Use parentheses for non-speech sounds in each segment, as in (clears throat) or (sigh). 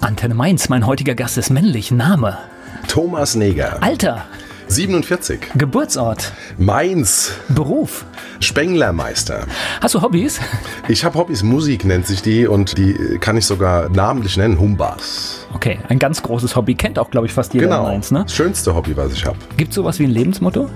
Antenne Mainz, mein heutiger Gast ist männlich. Name? Thomas Neger. Alter? 47. Geburtsort? Mainz. Beruf? Spenglermeister. Hast du Hobbys? Ich habe Hobbys, Musik nennt sich die und die kann ich sogar namentlich nennen, Humbas. Okay, ein ganz großes Hobby. Kennt auch, glaube ich, fast jeder Genau, in Mainz, ne? das schönste Hobby, was ich habe. Gibt es sowas wie ein Lebensmotto?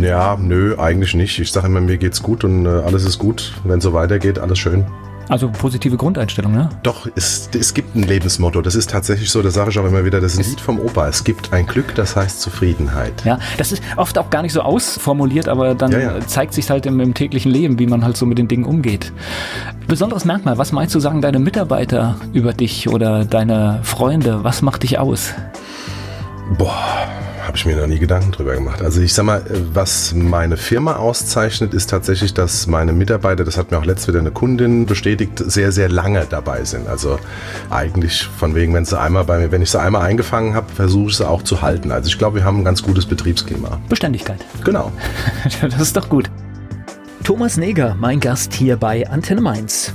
Ja, nö, eigentlich nicht. Ich sage immer, mir geht's gut und äh, alles ist gut. Wenn so weitergeht, alles schön. Also positive Grundeinstellung, ne? Doch, es, es gibt ein Lebensmotto. Das ist tatsächlich so, das sage ich auch immer wieder, das ist ein Lied vom Opa. Es gibt ein Glück, das heißt Zufriedenheit. Ja, das ist oft auch gar nicht so ausformuliert, aber dann Ja, ja. zeigt sich halt im, im täglichen Leben, wie man halt so mit den Dingen umgeht. Besonderes Merkmal, was meinst du sagen deine Mitarbeiter über dich oder deine Freunde? Was macht dich aus? Boah, habe ich mir noch nie Gedanken drüber gemacht. Also ich sag mal, äh, was meine Firma auszeichnet, ist tatsächlich, dass meine Mitarbeiter, das hat mir auch letztes wieder eine Kundin bestätigt, sehr, sehr lange dabei sind. Also eigentlich von wegen, wenn sie einmal bei mir, wenn ich sie einmal eingefangen habe, versuche ich sie auch zu halten. Also ich glaube, wir haben ein ganz gutes Betriebsklima. Beständigkeit. Genau. (laughs) Das ist doch gut. Thomas Neger, mein Gast hier bei Antenne Mainz.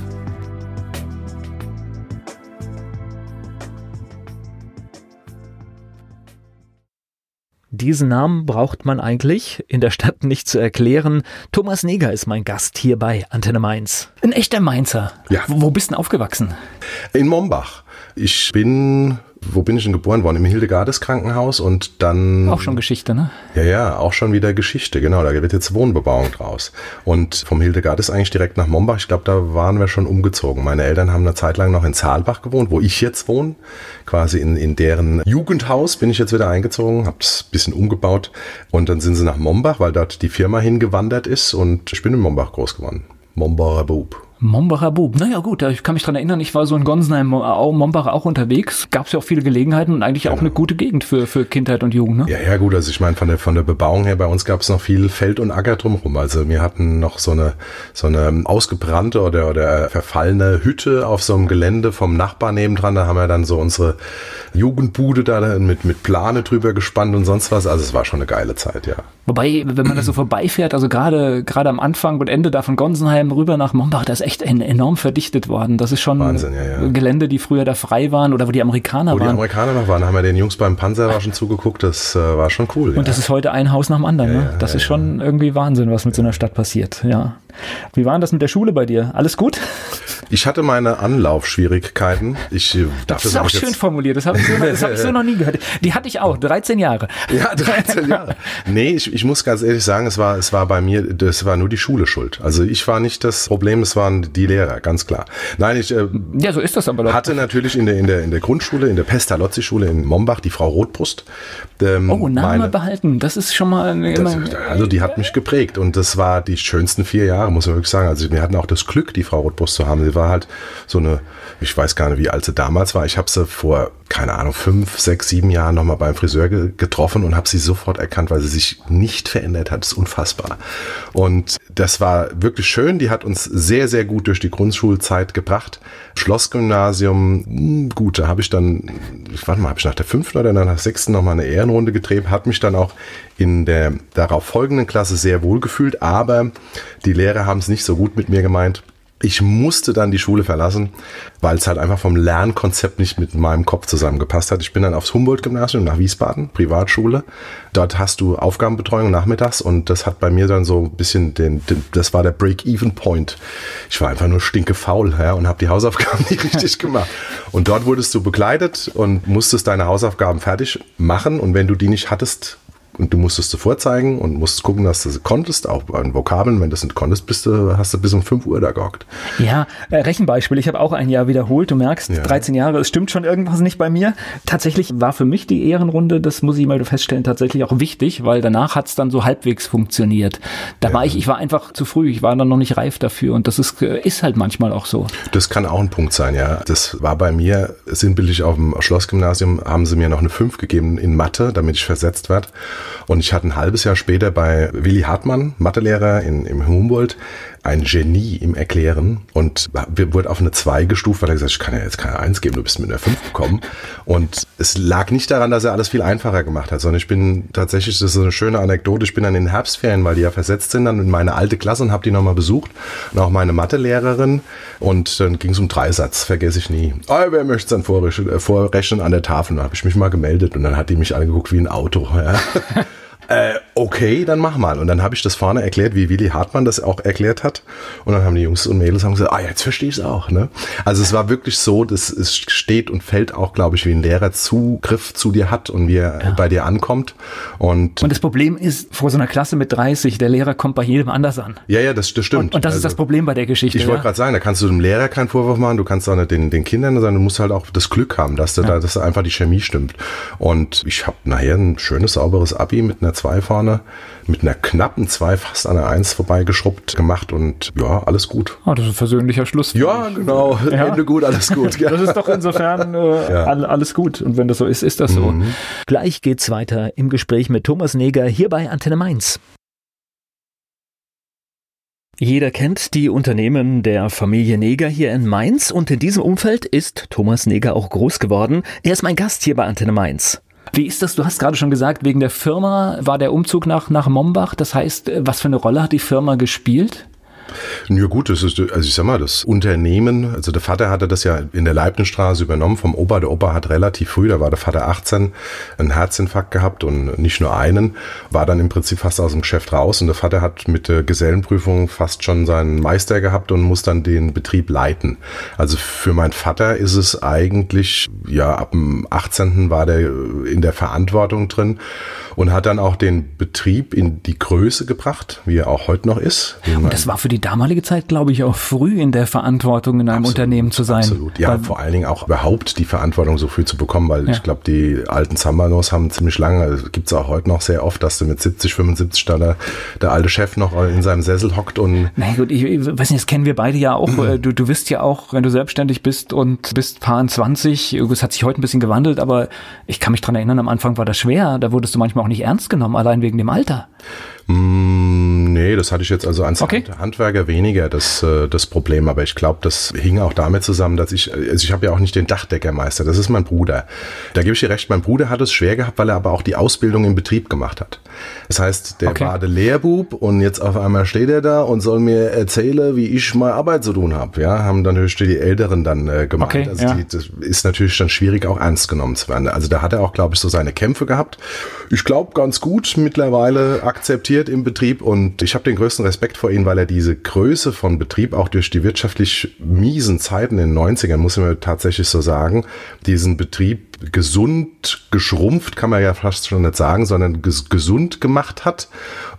Diesen Namen braucht man eigentlich in der Stadt nicht zu erklären. Thomas Neger ist mein Gast hier bei Antenne Mainz. Ein echter Mainzer. Ja. Wo, wo bist du denn aufgewachsen? In Mombach. Ich bin, wo bin ich denn geboren worden? Im Hildegardes Krankenhaus und dann... Auch schon Geschichte, ne? Ja, ja, auch schon wieder Geschichte, genau. Da wird jetzt Wohnbebauung draus. Und vom Hildegard ist eigentlich direkt nach Mombach. Ich glaube, da waren wir schon umgezogen. Meine Eltern haben eine Zeit lang noch in Zahlbach gewohnt, wo ich jetzt wohne. Quasi in, in deren Jugendhaus bin ich jetzt wieder eingezogen, habe es ein bisschen umgebaut. Und dann sind sie nach Mombach, weil dort die Firma hingewandert ist. Und ich bin in Mombach groß geworden. Mombacher Bub. Mombacher Bub. Naja gut, ich kann mich dran erinnern, ich war so in Gonsenheim, Au- Mombach auch unterwegs. Gab es ja auch viele Gelegenheiten und eigentlich auch eine gute Gegend für, für Kindheit und Jugend. Ne? Ja, ja, gut, also ich meine, von der, von der Bebauung her, bei uns gab es noch viel Feld und Acker drumherum. Also wir hatten noch so eine, so eine ausgebrannte oder, oder verfallene Hütte auf so einem Gelände vom Nachbar nebendran. Da haben wir dann so unsere Jugendbude da mit, mit Plane drüber gespannt und sonst was. Also es war schon eine geile Zeit, ja. Wobei, wenn man da so vorbeifährt, also gerade gerade am Anfang und Ende da von Gonsenheim rüber nach Mombach, da ist echt en- enorm verdichtet worden. Das ist schon Wahnsinn, ja, ja. Gelände, die früher da frei waren oder wo die Amerikaner Wo die waren. Amerikaner noch waren, haben wir den Jungs beim Panzerwaschen zugeguckt. Das äh, war schon cool. und das ist heute ein Haus nach dem anderen. ne? ja, Das ja, ist schon irgendwie Wahnsinn, was mit so einer Stadt passiert. Ja. Wie war denn das mit der Schule bei dir? Alles gut? Ich hatte meine Anlaufschwierigkeiten. Ich äh, darf Das ist auch schön jetzt- formuliert. Das habe ich, so, hab ich so noch nie gehört. Die hatte ich auch, 13 Jahre. (laughs) Ja, 13 Jahre. Nee, ich, ich muss ganz ehrlich sagen, es war, es war bei mir, das war nur die Schule schuld. Also ich war nicht das Problem, es waren die Lehrer, ganz klar. Nein, ich äh, Ja, so ist das aber doch. hatte natürlich in der, in der, in der Grundschule, in der Pestalozzi-Schule in Mombach, die Frau Rotbrust. Ähm, Oh, Name meine- behalten. Das ist schon mal eine, das, also die hat mich geprägt und das war die schönsten vier Jahre, muss man wirklich sagen. Also wir hatten auch das Glück, die Frau Rotbrust zu haben. Sie war halt so eine, ich weiß gar nicht, wie alt sie damals war. Ich habe sie vor, keine Ahnung, fünf, sechs, sieben Jahren nochmal beim Friseur ge getroffen und habe sie sofort erkannt, weil sie sich nicht verändert hat. Das ist unfassbar. Und das war wirklich schön. Die hat uns sehr, sehr gut durch die Grundschulzeit gebracht. Schlossgymnasium, mh, gut, da habe ich dann, ich warte mal, habe ich nach der fünften oder nach der sechsten nochmal eine Ehrenrunde gedreht, hat mich dann auch in der darauf folgenden Klasse sehr wohl gefühlt, aber die Lehrer haben es nicht so gut mit mir gemeint. Ich musste dann die Schule verlassen, weil es halt einfach vom Lernkonzept nicht mit meinem Kopf zusammengepasst hat. Ich bin dann aufs Humboldt-Gymnasium nach Wiesbaden, Privatschule. Dort hast du Aufgabenbetreuung nachmittags und das hat bei mir dann so ein bisschen den, den das war der Break-Even-Point. Ich war einfach nur stinke faul ja, und habe die Hausaufgaben (laughs) nicht richtig gemacht. Und dort wurdest du begleitet und musstest deine Hausaufgaben fertig machen und wenn du die nicht hattest, und du musstest sie vorzeigen und musst gucken, dass du sie konntest, auch an Vokabeln. Wenn du das nicht konntest, bist du, hast du bis um 5 Uhr da gehockt. Ja, äh, Rechenbeispiel. Ich habe auch ein Jahr wiederholt. Du merkst, Ja. 13 Jahre, es stimmt schon irgendwas nicht bei mir. Tatsächlich war für mich die Ehrenrunde, das muss ich mal feststellen, tatsächlich auch wichtig, weil danach hat es dann so halbwegs funktioniert. Da war ich, ich war einfach zu früh, ich war dann noch nicht reif dafür und das ist, äh, ist halt manchmal auch so. Das kann auch ein Punkt sein, ja. Das war bei mir sinnbildlich auf dem Schlossgymnasium, haben sie mir noch eine 5 gegeben in Mathe, damit ich versetzt werde. Und ich hatte ein halbes Jahr später bei Willi Hartmann, Mathelehrer in, im Humboldt, ein Genie im Erklären und wurde auf eine 2 gestuft, weil er gesagt hat, ich kann ja jetzt keine 1 geben, du bist mit einer 5 gekommen. Und es lag nicht daran, dass er alles viel einfacher gemacht hat, sondern ich bin tatsächlich, das ist eine schöne Anekdote, ich bin dann in den Herbstferien, weil die ja versetzt sind, dann in meine alte Klasse und habe die nochmal besucht und auch meine Mathelehrerin und dann ging es um Dreisatz, vergesse ich nie. Oh, wer möchte es dann vorrechnen, vorrechnen an der Tafel? Da habe ich mich mal gemeldet und dann hat die mich angeguckt wie ein Auto. Ja. (laughs) äh, okay, dann mach mal. Und dann habe ich das vorne erklärt, wie Willi Hartmann das auch erklärt hat. Und dann haben die Jungs und Mädels haben gesagt, ah, jetzt verstehe ich es auch. Ne? Also es war wirklich so, dass es steht und fällt auch, glaube ich, wie ein Lehrer Zugriff zu dir hat und wie er ja. bei dir ankommt. Und, und das Problem ist, vor so einer Klasse mit 30, der Lehrer kommt bei jedem anders an. Ja, ja, das, das stimmt. Und, und das also, ist das Problem bei der Geschichte. Ich wollte ja? gerade sagen, da kannst du dem Lehrer keinen Vorwurf machen, du kannst auch nicht den, den Kindern, sondern du musst halt auch das Glück haben, dass, ja. da, dass da einfach die Chemie stimmt. Und ich habe nachher ein schönes, sauberes Abi mit einer 2 vorne mit einer knappen 2 fast an der 1 vorbeigeschrubbt gemacht und ja, alles gut. Ah, das ist ein versöhnlicher Schluss. Ja, genau. Ja. Ende gut, alles gut. (laughs) das ist doch insofern äh, ja. alles gut. Und wenn das so ist, ist das so. Mhm. Gleich geht's weiter im Gespräch mit Thomas Neger hier bei Antenne Mainz. Jeder kennt die Unternehmen der Familie Neger hier in Mainz und in diesem Umfeld ist Thomas Neger auch groß geworden. Er ist mein Gast hier bei Antenne Mainz. Wie ist das? Du hast gerade schon gesagt, wegen der Firma war der Umzug nach, nach Mombach. Das heißt, was für eine Rolle hat die Firma gespielt? Ja gut, das ist, also ich sag mal, das Unternehmen, also der Vater hatte das ja in der Leibnizstraße übernommen vom Opa. Der Opa hat relativ früh, da war der Vater 18, einen Herzinfarkt gehabt und nicht nur einen, war dann im Prinzip fast aus dem Geschäft raus und der Vater hat mit der Gesellenprüfung fast schon seinen Meister gehabt und muss dann den Betrieb leiten. Also für meinen Vater ist es eigentlich, ja, ab dem 18. war der in der Verantwortung drin und hat dann auch den Betrieb in die Größe gebracht, wie er auch heute noch ist. Und das war für die damalige Zeit, glaube ich, auch früh in der Verantwortung in einem absolut, Unternehmen zu sein. Absolut, ja, weil, vor allen Dingen auch überhaupt die Verantwortung so früh zu bekommen, weil ja. ich glaube, die alten Zambanos haben ziemlich lange, also gibt es auch heute noch sehr oft, dass du mit 70, 75 da der, der alte Chef noch in seinem Sessel hockt und. Na gut, ich, ich weiß nicht, das kennen wir beide ja auch. Mhm. (clears throat) Du, du wirst ja auch, wenn du selbstständig bist und bist paar 20, es hat sich heute ein bisschen gewandelt, aber ich kann mich dran erinnern, am Anfang war das schwer. Da wurdest du manchmal auch nicht ernst genommen, allein wegen dem Alter. Mm, nee, das hatte ich jetzt also als okay. Handwerker weniger das, äh, das Problem, aber ich glaube, das hing auch damit zusammen, dass ich, also ich habe ja auch nicht den Dachdeckermeister, das ist mein Bruder. Da gebe ich dir recht, mein Bruder hat es schwer gehabt, weil er aber auch die Ausbildung im Betrieb gemacht hat. Das heißt, der okay. war der Lehrbub und jetzt auf einmal steht er da und soll mir erzählen, wie ich meine Arbeit zu tun habe. Ja, haben dann natürlich die Älteren dann äh, gemeint. Okay, also ja. die, das ist natürlich dann schwierig, auch ernst genommen zu werden. Also da hat er auch, glaube ich, so seine Kämpfe gehabt. Ich glaube, ganz gut mittlerweile akzeptiert investiert im Betrieb und ich habe den größten Respekt vor ihm, weil er diese Größe von Betrieb auch durch die wirtschaftlich miesen Zeiten in den 90ern, muss man tatsächlich so sagen, diesen Betrieb gesund geschrumpft, kann man ja fast schon nicht sagen, sondern ges gesund gemacht hat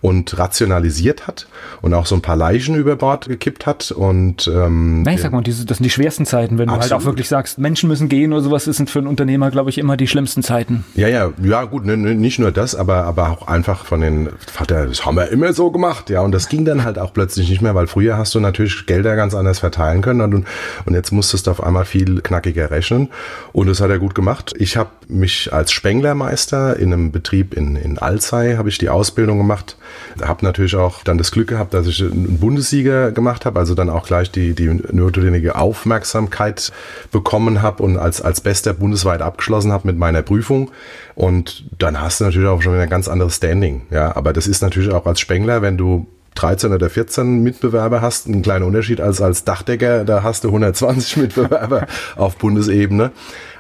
und rationalisiert hat und auch so ein paar Leichen über Bord gekippt hat. Und ähm, Nein, ich sag mal, diese, das sind die schwersten Zeiten, wenn absolut. du halt auch wirklich sagst, Menschen müssen gehen oder sowas, das sind für einen Unternehmer, glaube ich, immer die schlimmsten Zeiten. Ja, ja, ja, gut, ne, ne, nicht nur das, aber, aber auch einfach von den, Vater, das haben wir immer so gemacht, ja, und das ging dann halt auch plötzlich nicht mehr, weil früher hast du natürlich Gelder ganz anders verteilen können und, und jetzt musstest du auf einmal viel knackiger rechnen und das hat er gut gemacht. Ich habe mich als Spenglermeister in einem Betrieb in, in Alzey, habe ich die Ausbildung gemacht, habe natürlich auch dann das Glück gehabt, dass ich einen Bundessieger gemacht habe, also dann auch gleich die, die notwendige Aufmerksamkeit bekommen habe und als, als Bester bundesweit abgeschlossen habe mit meiner Prüfung. Und dann hast du natürlich auch schon wieder ein ganz anderes Standing. Ja, aber das ist natürlich auch als Spengler, wenn du 13 oder 14 Mitbewerber hast, ein kleiner Unterschied als als Dachdecker, da hast du 120 (laughs) Mitbewerber auf Bundesebene.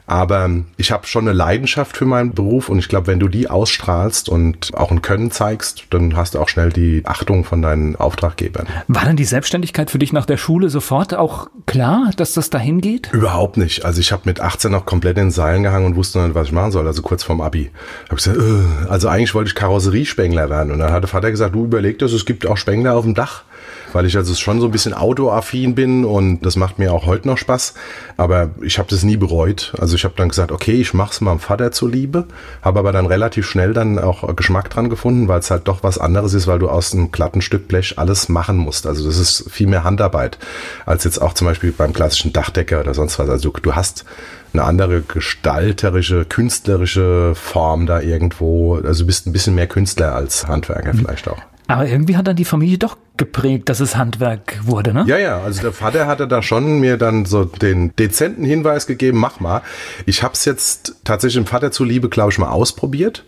Aber ich habe schon eine Leidenschaft für meinen Beruf und ich glaube, wenn du die ausstrahlst und auch ein Können zeigst, dann hast du auch schnell die Achtung von deinen Auftraggebern. War dann die Selbstständigkeit für dich nach der Schule sofort auch klar, dass das dahin geht? Überhaupt nicht. Also ich habe mit 18 noch komplett in den Seilen gehangen und wusste nicht, was ich machen soll, also kurz vorm Abi. Hab gesagt, äh, also eigentlich wollte ich Karosseriespengler werden und dann hat der Vater gesagt, du überleg das, es gibt auch Spengler auf dem Dach weil ich also schon so ein bisschen autoaffin bin und das macht mir auch heute noch Spaß. Aber ich habe das nie bereut. Also ich habe dann gesagt, okay, ich mache es meinem Vater zuliebe, habe aber dann relativ schnell dann auch Geschmack dran gefunden, weil es halt doch was anderes ist, weil du aus einem glatten Stück Blech alles machen musst. Also das ist viel mehr Handarbeit als jetzt auch zum Beispiel beim klassischen Dachdecker oder sonst was. Also du hast eine andere gestalterische, künstlerische Form da irgendwo. Also du bist ein bisschen mehr Künstler als Handwerker mhm. vielleicht auch. Aber irgendwie hat dann die Familie doch geprägt, dass es Handwerk wurde, ne? Ja, ja, also der Vater hatte da schon mir dann so den dezenten Hinweis gegeben, mach mal. Ich habe es jetzt tatsächlich dem Vater zuliebe, glaube ich, mal ausprobiert.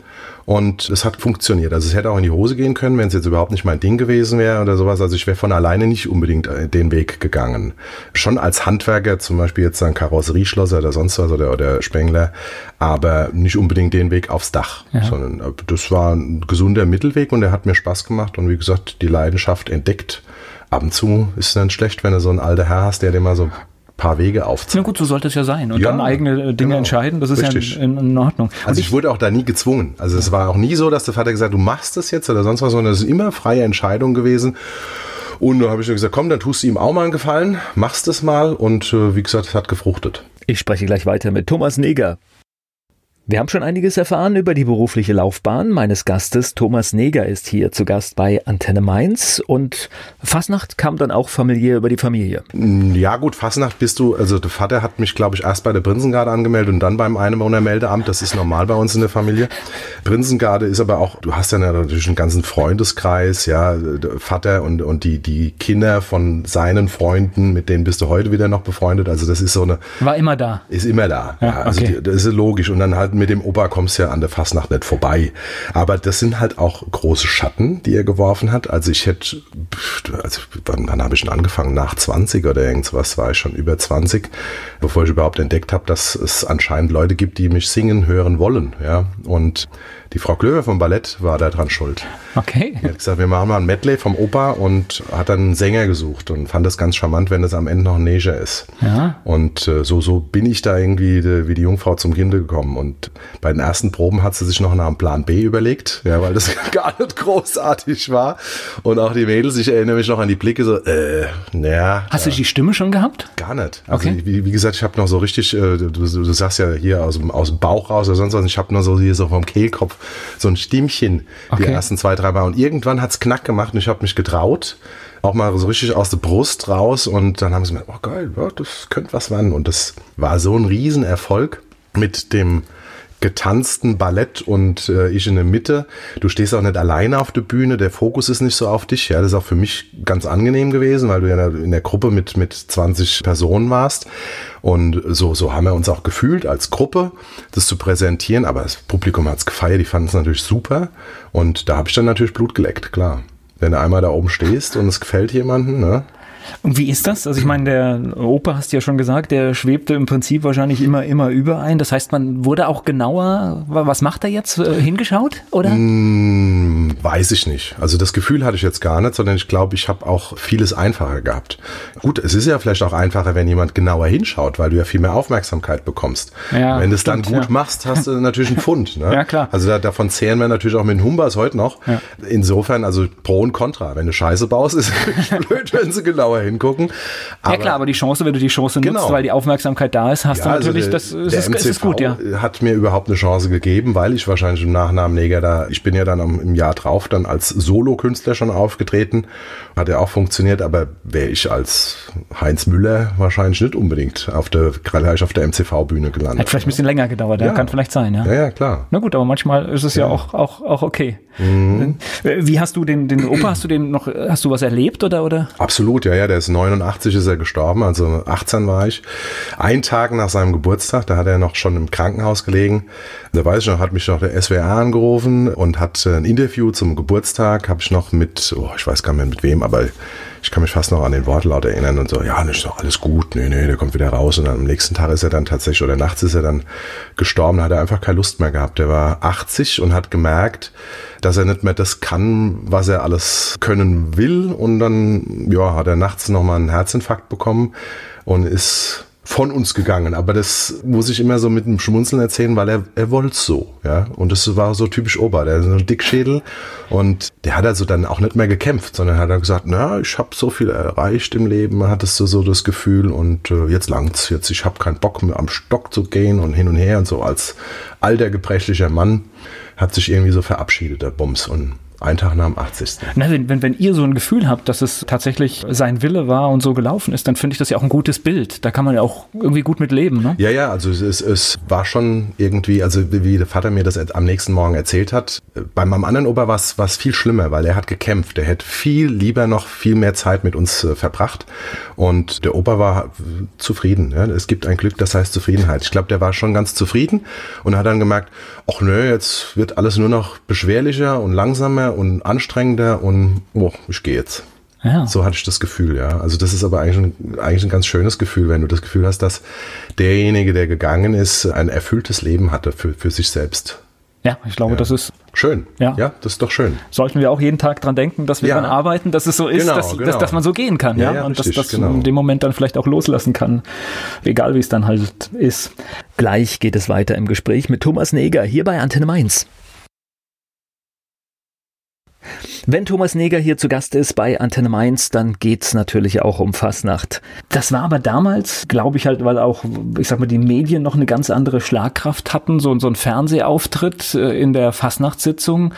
Und es hat funktioniert. Also es hätte auch in die Hose gehen können, wenn es jetzt überhaupt nicht mein Ding gewesen wäre oder sowas. Also ich wäre von alleine nicht unbedingt äh, den Weg gegangen. Schon als Handwerker, zum Beispiel jetzt ein Karosserieschlosser oder sonst was oder, oder Spengler, aber nicht unbedingt den Weg aufs Dach. Ja. Sondern äh, das war ein gesunder Mittelweg und der hat mir Spaß gemacht und wie gesagt, die Leidenschaft entdeckt. Ab und zu ist es dann schlecht, wenn du so einen alten Herr hast, der dir mal so paar Wege aufzeigt. Na gut, so sollte es ja sein. Und ja, dann eigene Dinge genau. entscheiden, das ist Richtig. ja in, in, Ordnung. Und also ich, ich, wurde auch da nie gezwungen. Also es war auch nie so, dass der Vater gesagt hat, du machst das jetzt oder sonst was, sondern es ist immer freie Entscheidung gewesen. Und da habe ich gesagt, komm, dann tust du ihm auch mal einen Gefallen, machst es mal und äh, wie gesagt, es hat gefruchtet. Ich spreche gleich weiter mit Thomas Neger. Wir haben schon einiges erfahren über die berufliche Laufbahn meines Gastes. Thomas Neger ist hier zu Gast bei Antenne Mainz und Fasnacht kam dann auch familiär über die Familie. Ja gut, Fasnacht bist du, also der Vater hat mich glaube ich erst bei der Prinzengarde angemeldet und dann beim Einwohnermeldeamt, das ist normal bei uns in der Familie. Prinzengarde ist aber auch, du hast ja natürlich einen ganzen Freundeskreis, ja, Vater und, und die, die Kinder von seinen Freunden, mit denen bist du heute wieder noch befreundet, also das ist so eine... War immer da. Ist immer da, ja, ja also okay. die, das ist logisch und dann halt mit dem Opa kommst du ja an der Fastnacht nicht vorbei. Aber das sind halt auch große Schatten, die er geworfen hat. Also ich hätte, also wann, wann habe ich schon angefangen? Nach 20 oder irgendwas war ich schon über 20, bevor ich überhaupt entdeckt habe, dass es anscheinend Leute gibt, die mich singen hören wollen. Ja, und die Frau Klöver vom Ballett war da dran schuld. Okay. Die hat gesagt, wir machen mal ein Medley vom Opa und hat dann einen Sänger gesucht und fand das ganz charmant, wenn das am Ende noch ein Neger ist. Ja. Und äh, so, so bin ich da irgendwie de, wie die Jungfrau zum Kinde gekommen. Und bei den ersten Proben hat sie sich noch nach einem Plan B überlegt, ja, weil das (laughs) gar nicht großartig war. Und auch die Mädels, ich erinnere mich noch an die Blicke so, äh, naja. Hast ja. du die Stimme schon gehabt? Gar nicht. Also okay. wie, wie gesagt, ich habe noch so richtig, äh, du, du, sagst ja hier aus dem, aus dem Bauch raus oder sonst was, ich habe nur so hier so vom Kehlkopf so ein Stimmchen okay. die ersten zwei, drei Mal. Und irgendwann hat's knack gemacht und ich habe mich getraut. Auch mal so richtig aus der Brust raus und dann haben sie mir, oh geil, das könnte was werden. Und das war so ein Riesenerfolg mit dem getanzten Ballett und äh, ich in der Mitte. Du stehst auch nicht alleine auf der Bühne, der Fokus ist nicht so auf dich. Ja, das ist auch für mich ganz angenehm gewesen, weil du ja in der Gruppe mit, mit 20 Personen warst. Und so, so haben wir uns auch gefühlt als Gruppe, das zu präsentieren. Aber das Publikum hat es gefeiert, die fanden es natürlich super. Und da habe ich dann natürlich Blut geleckt, klar. Wenn du einmal da oben stehst und es gefällt jemandem, ne? Und wie ist das? Also ich meine, der Opa hast du ja schon gesagt, der schwebte im Prinzip wahrscheinlich immer, immer überein. Das heißt, man wurde auch genauer, was macht er jetzt, äh, hingeschaut, oder? Hm, weiß ich nicht. Also das Gefühl hatte ich jetzt gar nicht, sondern ich glaube, ich habe auch vieles einfacher gehabt. Gut, es ist ja vielleicht auch einfacher, wenn jemand genauer hinschaut, weil du ja viel mehr Aufmerksamkeit bekommst. Ja, wenn du es dann gut ja. machst, hast du natürlich einen Pfund. Ne? (laughs) Ja, klar. Also da, davon zehren wir natürlich auch mit den Humbas heute noch. Ja. Insofern, also Pro und Contra. Wenn du Scheiße baust, ist es (laughs) blöd, wenn sie genauer genauer hingucken. Aber ja klar, aber die Chance, wenn du die Chance nutzt, genau. weil die Aufmerksamkeit da ist, hast ja, du also natürlich, also der, das ist, ist gut, ja. hat mir überhaupt eine Chance gegeben, weil ich wahrscheinlich im Nachnamen Neger da, ich bin ja dann im Jahr drauf dann als Solo-Künstler schon aufgetreten, hat ja auch funktioniert, aber wäre ich als Heinz Müller wahrscheinlich nicht unbedingt auf der, gleich auf der MCV-Bühne gelandet. Hat vielleicht ein bisschen länger gedauert, ja. kann vielleicht sein, ja. Ja, ja, klar. Na gut, aber manchmal ist es ja, ja auch, auch, auch okay. Mhm. Wie hast du den, den Opa, hast du den noch, hast du was erlebt oder, oder? Absolut, ja, ja, der ist 89 ist er gestorben, also 18 war ich. Ein Tag nach seinem Geburtstag, da hat er noch schon im Krankenhaus gelegen. Da weiß ich noch, hat mich noch der SWR angerufen und hat ein Interview zum Geburtstag, habe ich noch mit, oh, ich weiß gar nicht mehr mit wem, aber ich kann mich fast noch an den Wortlaut erinnern und so, ja, ist doch alles gut, nee, nee, der kommt wieder raus. Und dann am nächsten Tag ist er dann tatsächlich, oder nachts ist er dann gestorben, hat er einfach keine Lust mehr gehabt. Der war 80 und hat gemerkt, dass er nicht mehr das kann, was er alles können will. Und dann, ja, hat er nachts nochmal einen Herzinfarkt bekommen und ist von uns gegangen. Aber das muss ich immer so mit einem Schmunzeln erzählen, weil er, er wollte so. Ja? Und das war so typisch Opa. Der ist so ein Dickschädel und der hat also dann auch nicht mehr gekämpft, sondern hat dann gesagt, na, ich habe so viel erreicht im Leben, hattest du so das Gefühl und äh, jetzt langt's. Jetzt, ich habe keinen Bock mehr am Stock zu gehen und hin und her und so als alter gebrechlicher Mann hat sich irgendwie so verabschiedet, der Bums. Und Ein Tag nach dem 80. Na, wenn, wenn, wenn ihr so ein Gefühl habt, dass es tatsächlich sein Wille war und so gelaufen ist, dann finde ich das ja auch ein gutes Bild. Da kann man ja auch irgendwie gut mit leben, ne? Ja, ja, also es, es war schon irgendwie, also wie der Vater mir das am nächsten Morgen erzählt hat, bei meinem anderen Opa war es viel schlimmer, weil er hat gekämpft. Er hätte viel lieber noch viel mehr Zeit mit uns äh, verbracht und der Opa war zufrieden. Ja? Es gibt ein Glück, das heißt Zufriedenheit. Ich glaube, der war schon ganz zufrieden und hat dann gemerkt, ach nö, jetzt wird alles nur noch beschwerlicher und langsamer und anstrengender und oh, ich gehe jetzt. Ja. So hatte ich das Gefühl, ja. Also das ist aber eigentlich ein, eigentlich ein ganz schönes Gefühl, wenn du das Gefühl hast, dass derjenige, der gegangen ist, ein erfülltes Leben hatte für, für sich selbst. Ja, ich glaube, ja. das ist schön. Ja. ja, das ist doch schön. Sollten wir auch jeden Tag dran denken, dass wir ja. daran arbeiten, dass es so ist, genau, dass, genau. Dass, dass, man so gehen kann, ja, ja? und richtig, dass, dass genau. in dem Moment dann vielleicht auch loslassen kann, egal wie es dann halt ist. Gleich geht es weiter im Gespräch mit Thomas Neger hier bei Antenne Mainz. Wenn Thomas Neger hier zu Gast ist bei Antenne Mainz, dann geht's natürlich auch um Fasnacht. Das war aber damals, glaube ich halt, weil auch, ich sag mal, die Medien noch eine ganz andere Schlagkraft hatten, so, so ein Fernsehauftritt äh, in der Fasnachtssitzung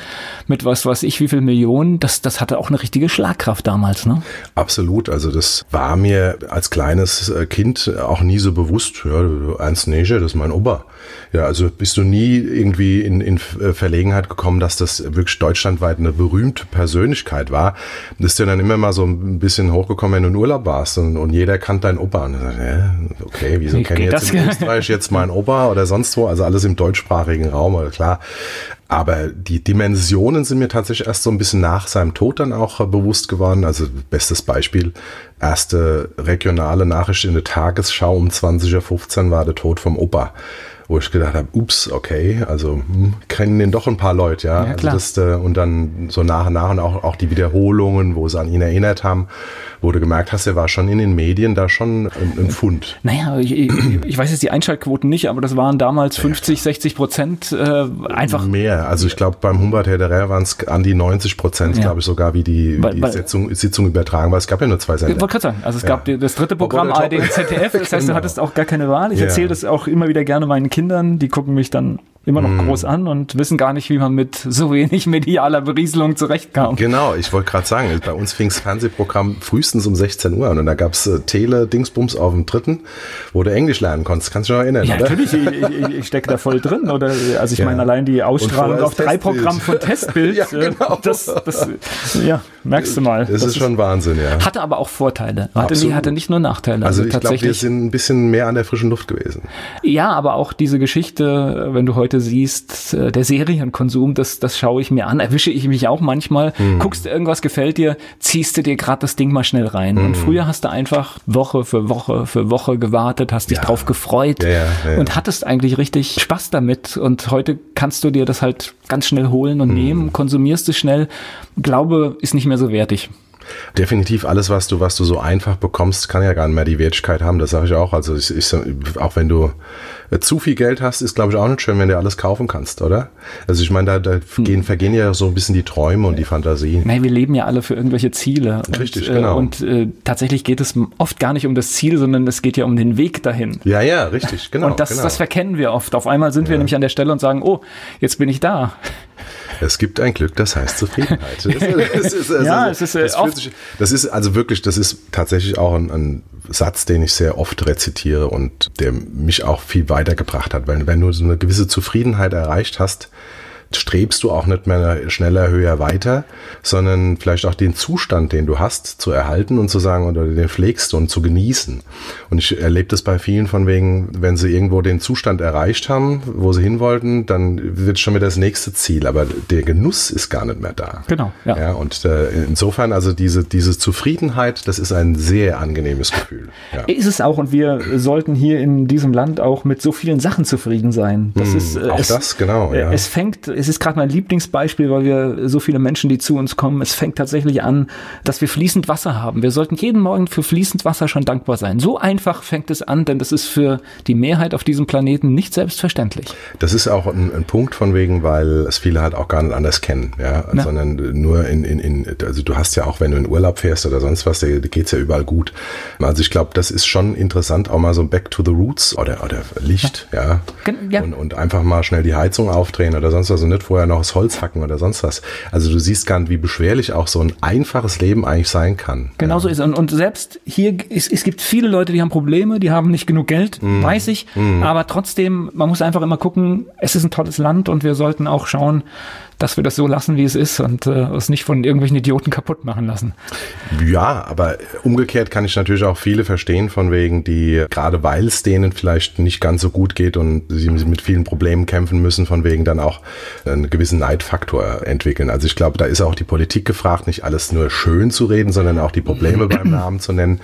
mit was weiß ich wie viel Millionen, das, das hatte auch eine richtige Schlagkraft damals, ne? Absolut, also das war mir als kleines äh, Kind auch nie so bewusst, ja, Ernst Neger, das ist mein Opa. Ja, also bist du nie irgendwie in, in äh, Verlegenheit gekommen, dass das wirklich deutschlandweit eine berühmte Persönlichkeit war. Das ist ja dann immer mal so ein bisschen hochgekommen, wenn du in Urlaub warst und, und jeder kannte deinen Opa. Und dann, ja, okay, wieso kenne ich jetzt in Österreich jetzt meinen Opa oder sonst wo? Also alles im deutschsprachigen Raum, klar. Aber die Dimensionen sind mir tatsächlich erst so ein bisschen nach seinem Tod dann auch bewusst geworden. Also bestes Beispiel, erste regionale Nachricht in der Tagesschau um 20.15 Uhr war der Tod vom Opa wo ich gedacht habe, ups, okay, also hm, kennen den doch ein paar Leute, ja. ja also das, äh, und dann so nach und nach und auch, auch die Wiederholungen, wo sie an ihn erinnert haben wo du gemerkt hast, er war schon in den Medien da schon ein, ein Pfund. Naja, ich, ich, weiß jetzt die Einschaltquoten nicht, aber das waren damals 50, 60 Prozent äh, einfach. Mehr. Also ich glaube, beim Humboldt Hederer waren es an die 90 Prozent, ja. glaube ich, sogar, wie die, weil, die weil, Sitzung, Sitzung übertragen war. Es gab ja nur zwei Sender. Ich wollte gerade sagen, also es ja. gab das dritte Programm ARD und (laughs) ZDF, das heißt, genau. du hattest auch gar keine Wahl. Ich ja. erzähle das auch immer wieder gerne meinen Kindern, die gucken mich dann immer noch mm. groß an und wissen gar nicht, wie man mit so wenig medialer Berieselung zurechtkam. Genau, ich wollte gerade sagen, bei uns fing das Fernsehprogramm frühestens um 16 Uhr an und da gab es äh, Tele-Dingsbums auf dem dritten, wo du Englisch lernen konntest. Kannst du dich noch erinnern, ja, oder? natürlich, ich, ich, ich stecke da voll drin. Oder also ich ja. meine, allein die Ausstrahlung auf drei Programmen von (laughs) Testbild, ja, äh, genau. das, das, ja, merkst du mal. Das, das ist schon Wahnsinn, ja. Hatte aber auch Vorteile. Hatte, hatte nicht nur Nachteile. Also, also ich glaube, wir sind ein bisschen mehr an der frischen Luft gewesen. Ja, aber auch diese Geschichte, wenn du heute siehst, äh, der Serienkonsum, das, das schaue ich mir an, erwische ich mich auch manchmal. Mhm. Guckst du irgendwas gefällt dir, ziehst du dir gerade das Ding mal schnell rein. Mhm. Und früher hast du einfach Woche für Woche für Woche gewartet, hast dich ja. drauf gefreut ja, ja, und hattest eigentlich richtig Spaß damit. Und heute kannst du dir das halt ganz schnell holen und mhm. nehmen, konsumierst es schnell. Glaube ist nicht mehr so wertig. Definitiv alles, was du, was du so einfach bekommst, kann ja gar nicht mehr die Wertigkeit haben. Das sage ich auch. Also ich, ich, auch wenn du äh, zu viel Geld hast, ist glaube ich auch nicht schön, wenn du alles kaufen kannst, oder? Also ich meine, da, da hm. gehen, vergehen ja so ein bisschen die Träume und die Fantasie. Nein, wir leben ja alle für irgendwelche Ziele. Richtig, und, genau. Äh, und äh, tatsächlich geht es oft gar nicht um das Ziel, sondern es geht ja um den Weg dahin. Ja, ja, richtig, (laughs) genau. Und das, genau. das verkennen wir oft. Auf einmal sind ja. wir nämlich an der Stelle und sagen, oh, jetzt bin ich da. Es gibt ein Glück, das heißt Zufriedenheit. (laughs) Das ist, ja, es ist, äh, das, sich, das ist also wirklich, das ist tatsächlich auch ein, ein, Satz, den ich sehr oft rezitiere und der mich auch viel weitergebracht hat. Weil wenn du so eine gewisse Zufriedenheit erreicht hast, strebst du auch nicht mehr schneller, höher, weiter, sondern vielleicht auch den Zustand, den du hast, zu erhalten und zu sagen, oder den pflegst und zu genießen. Und ich erlebe das bei vielen von wegen, wenn sie irgendwo den Zustand erreicht haben, wo sie hin wollten, dann wird schon wieder das nächste Ziel. Aber der Genuss ist gar nicht mehr da. Genau. Ja. ja und äh, insofern, also diese, diese Zufriedenheit, das ist ein sehr angenehmes Gefühl. Ja. Ist es auch und wir sollten hier in diesem Land auch mit so vielen Sachen zufrieden sein. Das hm, ist, äh, auch es, das, genau. Ja. Es fängt, es ist gerade mein Lieblingsbeispiel, weil wir so viele Menschen, die zu uns kommen, es fängt tatsächlich an, dass wir fließend Wasser haben. Wir sollten jeden Morgen für fließend Wasser schon dankbar sein. So einfach fängt es an, denn das ist für die Mehrheit auf diesem Planeten nicht selbstverständlich. Das ist auch ein, ein Punkt von wegen, weil es viele halt auch gar nicht anders kennen, ja, Na. sondern nur in, in, in, also du hast ja auch, wenn du in Urlaub fährst oder sonst was, da geht's ja überall gut. Also ich glaube, das ist schon interessant, auch mal so Back to the Roots oder, oder Licht, ja, ja. ja. Und, und einfach mal schnell die Heizung aufdrehen oder sonst was. Nicht vorher noch das Holz hacken oder sonst was. Also du siehst gar nicht, wie beschwerlich auch so ein einfaches Leben eigentlich sein kann. Genau ja. so ist es. Und, und selbst hier, es, es gibt viele Leute, die haben Probleme, die haben nicht genug Geld, mm. weiß ich. Mm. Aber trotzdem, man muss einfach immer gucken, es ist ein tolles Land und wir sollten auch schauen, dass wir das so lassen, wie es ist und äh, es nicht von irgendwelchen Idioten kaputt machen lassen. Ja, aber umgekehrt kann ich natürlich auch viele verstehen, von wegen, die gerade weil es denen vielleicht nicht ganz so gut geht und sie mit vielen Problemen kämpfen müssen, von wegen dann auch einen gewissen Neidfaktor entwickeln. Also ich glaube, da ist auch die Politik gefragt, nicht alles nur schön zu reden, sondern auch die Probleme beim (clears throat) Namen zu nennen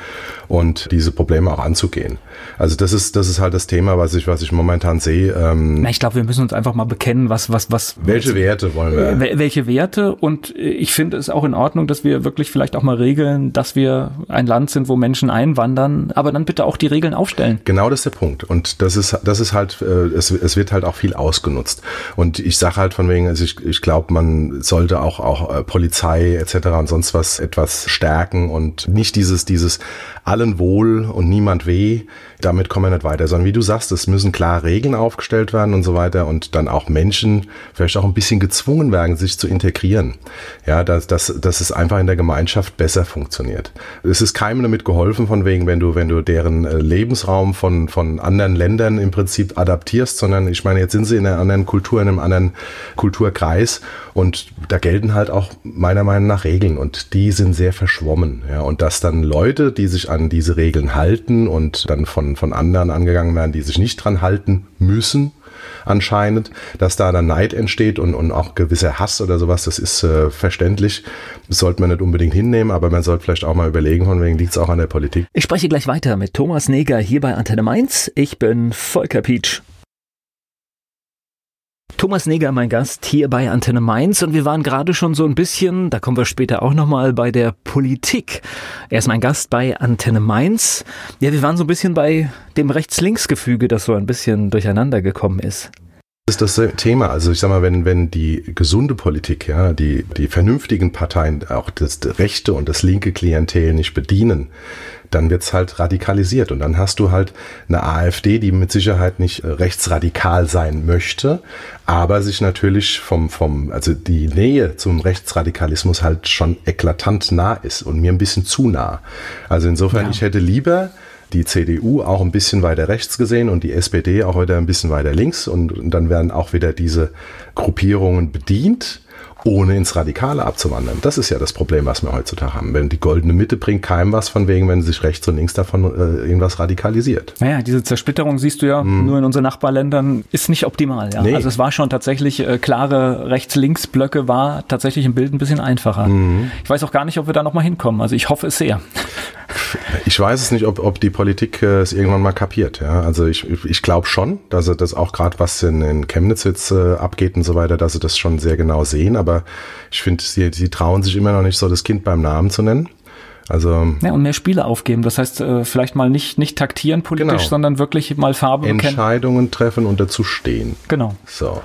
und diese Probleme auch anzugehen. Also das ist, das ist halt das Thema, was ich, was ich momentan sehe. Ähm, Na, ich glaube, wir müssen uns einfach mal bekennen, was, was, was. Welche Werte wollen wir? Äh, welche Werte? Und ich finde es auch in Ordnung, dass wir wirklich vielleicht auch mal regeln, dass wir ein Land sind, wo Menschen einwandern, aber dann bitte auch die Regeln aufstellen. Genau das ist der Punkt. Und das ist, das ist halt, äh, es, es wird halt auch viel ausgenutzt. Und ich sage halt von wegen, also ich, ich glaube, man sollte auch, auch äh, Polizei etc. und sonst was etwas stärken und nicht dieses, dieses allen wohl und niemand weh, damit kommen wir nicht weiter, sondern wie du sagst, es müssen klar Regeln aufgestellt werden und so weiter und dann auch Menschen vielleicht auch ein bisschen gezwungen werden, sich zu integrieren. Ja, dass, dass, dass es einfach in der Gemeinschaft besser funktioniert. Es ist keinem damit geholfen, von wegen, wenn du, wenn du deren äh, Lebensraum von, von anderen Ländern im Prinzip adaptierst, sondern ich meine, jetzt sind sie in einer anderen Kultur, in einem anderen Kulturkreis und da gelten halt auch meiner Meinung nach Regeln und die sind sehr verschwommen. Ja, und dass dann Leute, die sich an diese Regeln halten und dann von, von anderen angegangen werden, die sich nicht dran halten müssen, anscheinend, dass da dann Neid entsteht und, und auch gewisser Hass oder sowas, das ist äh, verständlich. Das sollte man nicht unbedingt hinnehmen, aber man sollte vielleicht auch mal überlegen, von wegen liegt es auch an der Politik. Ich spreche gleich weiter mit Thomas Neger hier bei Antenne Mainz. Ich bin Volker Pietsch. Thomas Neger, mein Gast hier bei Antenne Mainz und wir waren gerade schon so ein bisschen, da kommen wir später auch nochmal bei der Politik. Er ist mein Gast bei Antenne Mainz. Ja, wir waren so ein bisschen bei dem Rechts-Links-Gefüge, das so ein bisschen durcheinander gekommen ist. Das ist das Thema. Also ich sag mal, wenn, wenn die gesunde Politik, ja, die, die vernünftigen Parteien auch das rechte und das linke Klientel nicht bedienen, dann wird's halt radikalisiert. Und dann hast du halt eine AfD, die mit Sicherheit nicht äh, rechtsradikal sein möchte, aber sich natürlich vom, vom, also die Nähe zum Rechtsradikalismus halt schon eklatant nah ist und mir ein bisschen zu nah. Also insofern, ja. ich hätte lieber die CDU auch ein bisschen weiter rechts gesehen und die SPD auch wieder ein bisschen weiter links. Und, und dann werden auch wieder diese Gruppierungen bedient ohne ins Radikale abzuwandern. Das ist ja das Problem, was wir heutzutage haben. Wenn die goldene Mitte bringt keinem was von wegen, wenn sich rechts und links davon äh, irgendwas radikalisiert. Naja, diese Zersplitterung siehst du ja mm. nur in unseren Nachbarländern, ist nicht optimal. Ja? Nee. Also es war schon tatsächlich, äh, klare Rechts-Links-Blöcke war tatsächlich im Bild ein bisschen einfacher. Mm. Ich weiß auch gar nicht, ob wir da nochmal hinkommen. Also ich hoffe es sehr. (laughs) Ich weiß es nicht, ob, ob die Politik äh, es irgendwann mal kapiert. Ja? Also ich, ich glaube schon, dass sie das auch gerade was in, in Chemnitz jetzt äh, abgeht und so weiter, dass sie das schon sehr genau sehen. Aber ich finde, sie, sie trauen sich immer noch nicht so, das Kind beim Namen zu nennen. Also ja, und mehr Spiele aufgeben. Das heißt, äh, vielleicht mal nicht, nicht taktieren politisch, genau. sondern wirklich mal Farbe Entscheidungen treffen und dazu stehen. Genau. So.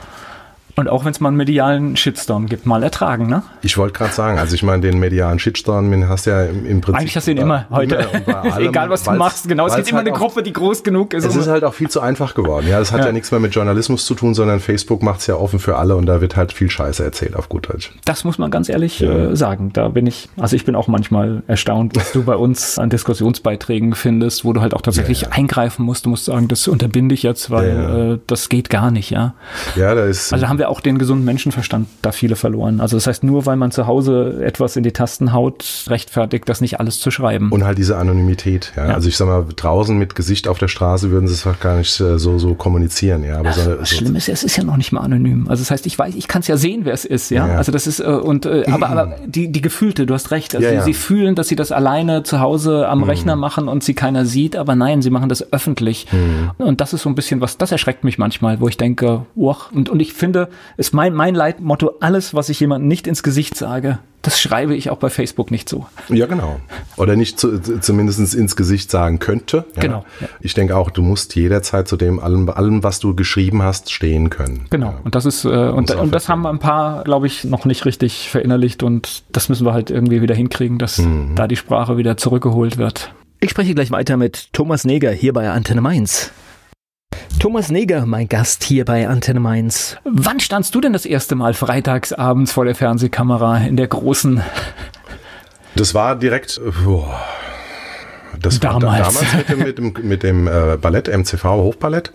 Und auch wenn es mal einen medialen Shitstorm gibt, mal ertragen, ne? Ich wollte gerade sagen, also ich meine, den medialen Shitstorm, den hast du ja im, im Prinzip. Eigentlich hast du ihn immer heute. Immer (laughs) allem, Egal, was du machst, genau. Es gibt immer halt eine Gruppe, die groß genug ist. Es ist halt auch viel zu einfach geworden. Ja, das hat ja, ja nichts mehr mit Journalismus zu tun, sondern Facebook macht es ja offen für alle und da wird halt viel Scheiße erzählt auf gut Deutsch. Das muss man ganz ehrlich ja. äh, sagen. Da bin ich, also ich bin auch manchmal erstaunt, was du bei uns an Diskussionsbeiträgen findest, wo du halt auch tatsächlich ja, eingreifen musst. Du musst sagen, das unterbinde ich jetzt, weil äh, das geht gar nicht, ja. Ja, da ist. Also haben wir auch den gesunden Menschen Menschenverstand da viele verloren. Also das heißt, nur weil man zu Hause etwas in die Tasten haut, rechtfertigt das nicht alles zu schreiben. Und halt diese Anonymität. Ja? ja. Also ich sag mal, draußen mit Gesicht auf der Straße würden sie es gar nicht äh, so, so kommunizieren. Ja, aber Ach, so, was so schlimm ist, es ist ja noch nicht mal anonym. Also das heißt, ich weiß, ich kann es ja sehen, wer es ist. Ja, ja. also das ist äh, und äh, aber, aber (clears throat) die die Gefühlte, du hast recht. Also ja, ja. sie fühlen, dass sie das alleine zu Hause am mhm. Rechner machen und sie keiner sieht. Aber nein, sie machen das öffentlich. Mhm. Und das ist so ein bisschen was. Das erschreckt mich manchmal, wo ich denke, oh, und und ich finde, ist mein mein Leitmotto alles, was ich jemandem nicht ins Gesicht sage, das schreibe ich auch bei Facebook nicht so. Ja, genau. Oder nicht zu, zumindest ins Gesicht sagen könnte. Ja. Genau. Ja. Ich denke auch, du musst jederzeit zu dem allem, allem was du geschrieben hast, stehen können. Genau. Ja. Und das ist, äh, und, und das haben ein paar, glaube ich, noch nicht richtig verinnerlicht und das müssen wir halt irgendwie wieder hinkriegen, dass mhm. da die Sprache wieder zurückgeholt wird. Ich spreche gleich weiter mit Thomas Neger hier bei Antenne Mainz. Thomas Neger, mein Gast hier bei Antenne Mainz. Wann standst du denn das erste Mal freitags abends vor der Fernsehkamera in der großen? Das war direkt. Boah, das damals. war damals mit dem, mit dem, mit dem äh, Ballett, MCV Hofballett,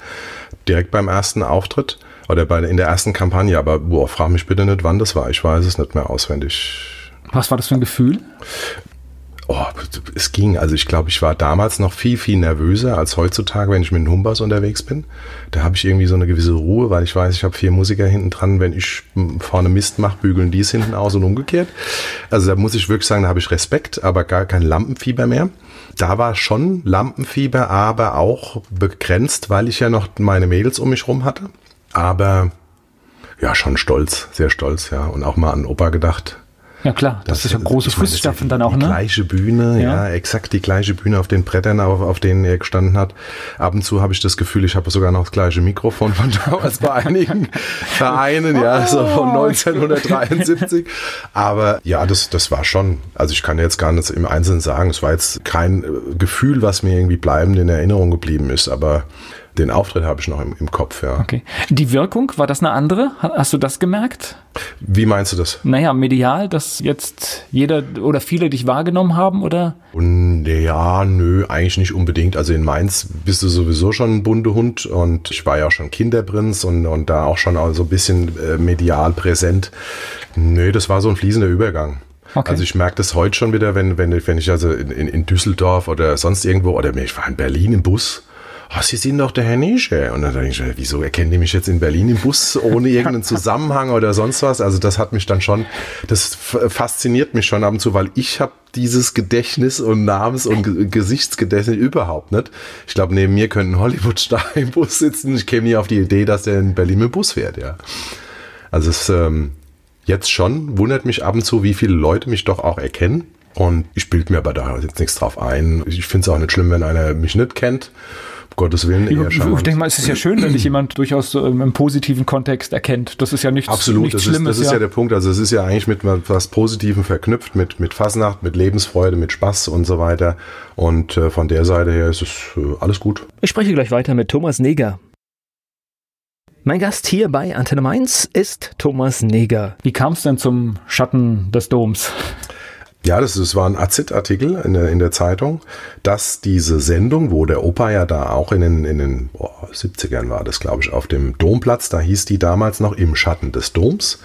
direkt beim ersten Auftritt oder bei, in der ersten Kampagne. Aber boah, frag mich bitte nicht, wann das war. Ich weiß es nicht mehr auswendig. Was war das für ein Gefühl? Oh, es ging. Also ich glaube, ich war damals noch viel, viel nervöser als heutzutage, wenn ich mit den Humbers unterwegs bin. Da habe ich irgendwie so eine gewisse Ruhe, weil ich weiß, ich habe vier Musiker hinten dran. Wenn ich vorne Mist mache, bügeln die es hinten aus und umgekehrt. Also da muss ich wirklich sagen, da habe ich Respekt, aber gar kein Lampenfieber mehr. Da war schon Lampenfieber, aber auch begrenzt, weil ich ja noch meine Mädels um mich rum hatte. Aber ja, schon stolz, sehr stolz, ja. Und auch mal an Opa gedacht ja klar, das, das ist ja große Fußstapfen dann auch, ne? Die gleiche Bühne, ja. ja. exakt die gleiche Bühne auf den Brettern, auf, auf denen er gestanden hat. Ab und zu habe ich das Gefühl, ich habe sogar noch das gleiche Mikrofon von (laughs) damals bei einigen (laughs) Vereinen, ja, so von 1973. Aber ja, das, das war schon, also ich kann jetzt gar nicht im Einzelnen sagen, es war jetzt kein äh, Gefühl, was mir irgendwie bleibend in Erinnerung geblieben ist, aber den Auftritt habe ich noch im, im Kopf, ja. Okay. Die Wirkung, war das eine andere? Hast du das gemerkt? Wie meinst du das? Naja, medial, dass jetzt jeder oder viele dich wahrgenommen haben, oder? Und ja, nö, eigentlich nicht unbedingt. Also in Mainz bist du sowieso schon ein bunter Hund und ich war ja auch schon Kinderprinz und, und da auch schon so ein bisschen äh, medial präsent. Nö, das war so ein fließender Übergang. Okay. Also ich merke das heute schon wieder, wenn, wenn, wenn ich also in, in Düsseldorf oder sonst irgendwo oder ich war in Berlin im Bus oh, Sie sind doch der Herr Nische. Und dann denke ich, wieso erkennen die mich jetzt in Berlin im Bus ohne irgendeinen (laughs) Zusammenhang oder sonst was? Also das hat mich dann schon, das fasziniert mich schon ab und zu, weil ich habe dieses Gedächtnis und Namens- und Gesichtsgedächtnis überhaupt nicht. Ich glaube, neben mir könnte ein Hollywood-Star im Bus sitzen. Ich käme nie auf die Idee, dass der in Berlin im Bus fährt, ja. Also es ähm, jetzt schon wundert mich ab und zu, wie viele Leute mich doch auch erkennen. Und ich bilde mir aber da jetzt nichts drauf ein. Ich finde es auch nicht schlimm, wenn einer mich nicht kennt. Gottes Willen eher Ich, ich denke mal, es ist ja schön, wenn dich (clears throat) jemand durchaus ähm, im positiven Kontext erkennt. Das ist ja nichts, Absolut, nichts das Schlimmes. Ist, das ist ja. der Punkt. Also es ist ja eigentlich mit was Positivem verknüpft, mit, mit Fasnacht, mit Lebensfreude, mit Spaß und so weiter. Und äh, von der Seite her ist es äh, alles gut. Ich spreche gleich weiter mit Thomas Neger. Mein Gast hier bei Antenne Mainz ist Thomas Neger. Wie kam es denn zum Schatten des Doms? Ja, das, das war ein AZ-Artikel in der, in der Zeitung, dass diese Sendung, wo der Opa ja da auch in den, in den oh, 70ern war das, glaube ich, auf dem Domplatz, da hieß die damals noch im Schatten des Doms,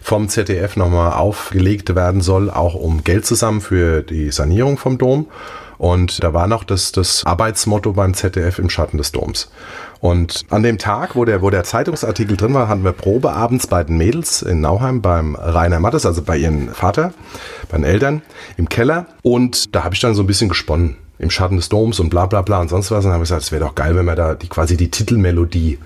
vom ZDF nochmal aufgelegt werden soll, auch um Geld zusammen für die Sanierung vom Dom. Und da war noch das, das Arbeitsmotto beim ZDF im Schatten des Doms. Und an dem Tag, wo der, wo der Zeitungsartikel drin war, hatten wir Probe abends bei den Mädels in Nauheim beim Rainer Mattes, also bei ihren Vater, bei den Eltern im Keller. Und da habe ich dann so ein bisschen gesponnen im Schatten des Doms und bla bla bla und sonst was. Und dann habe ich gesagt, es wäre doch geil, wenn wir da die, quasi die Titelmelodie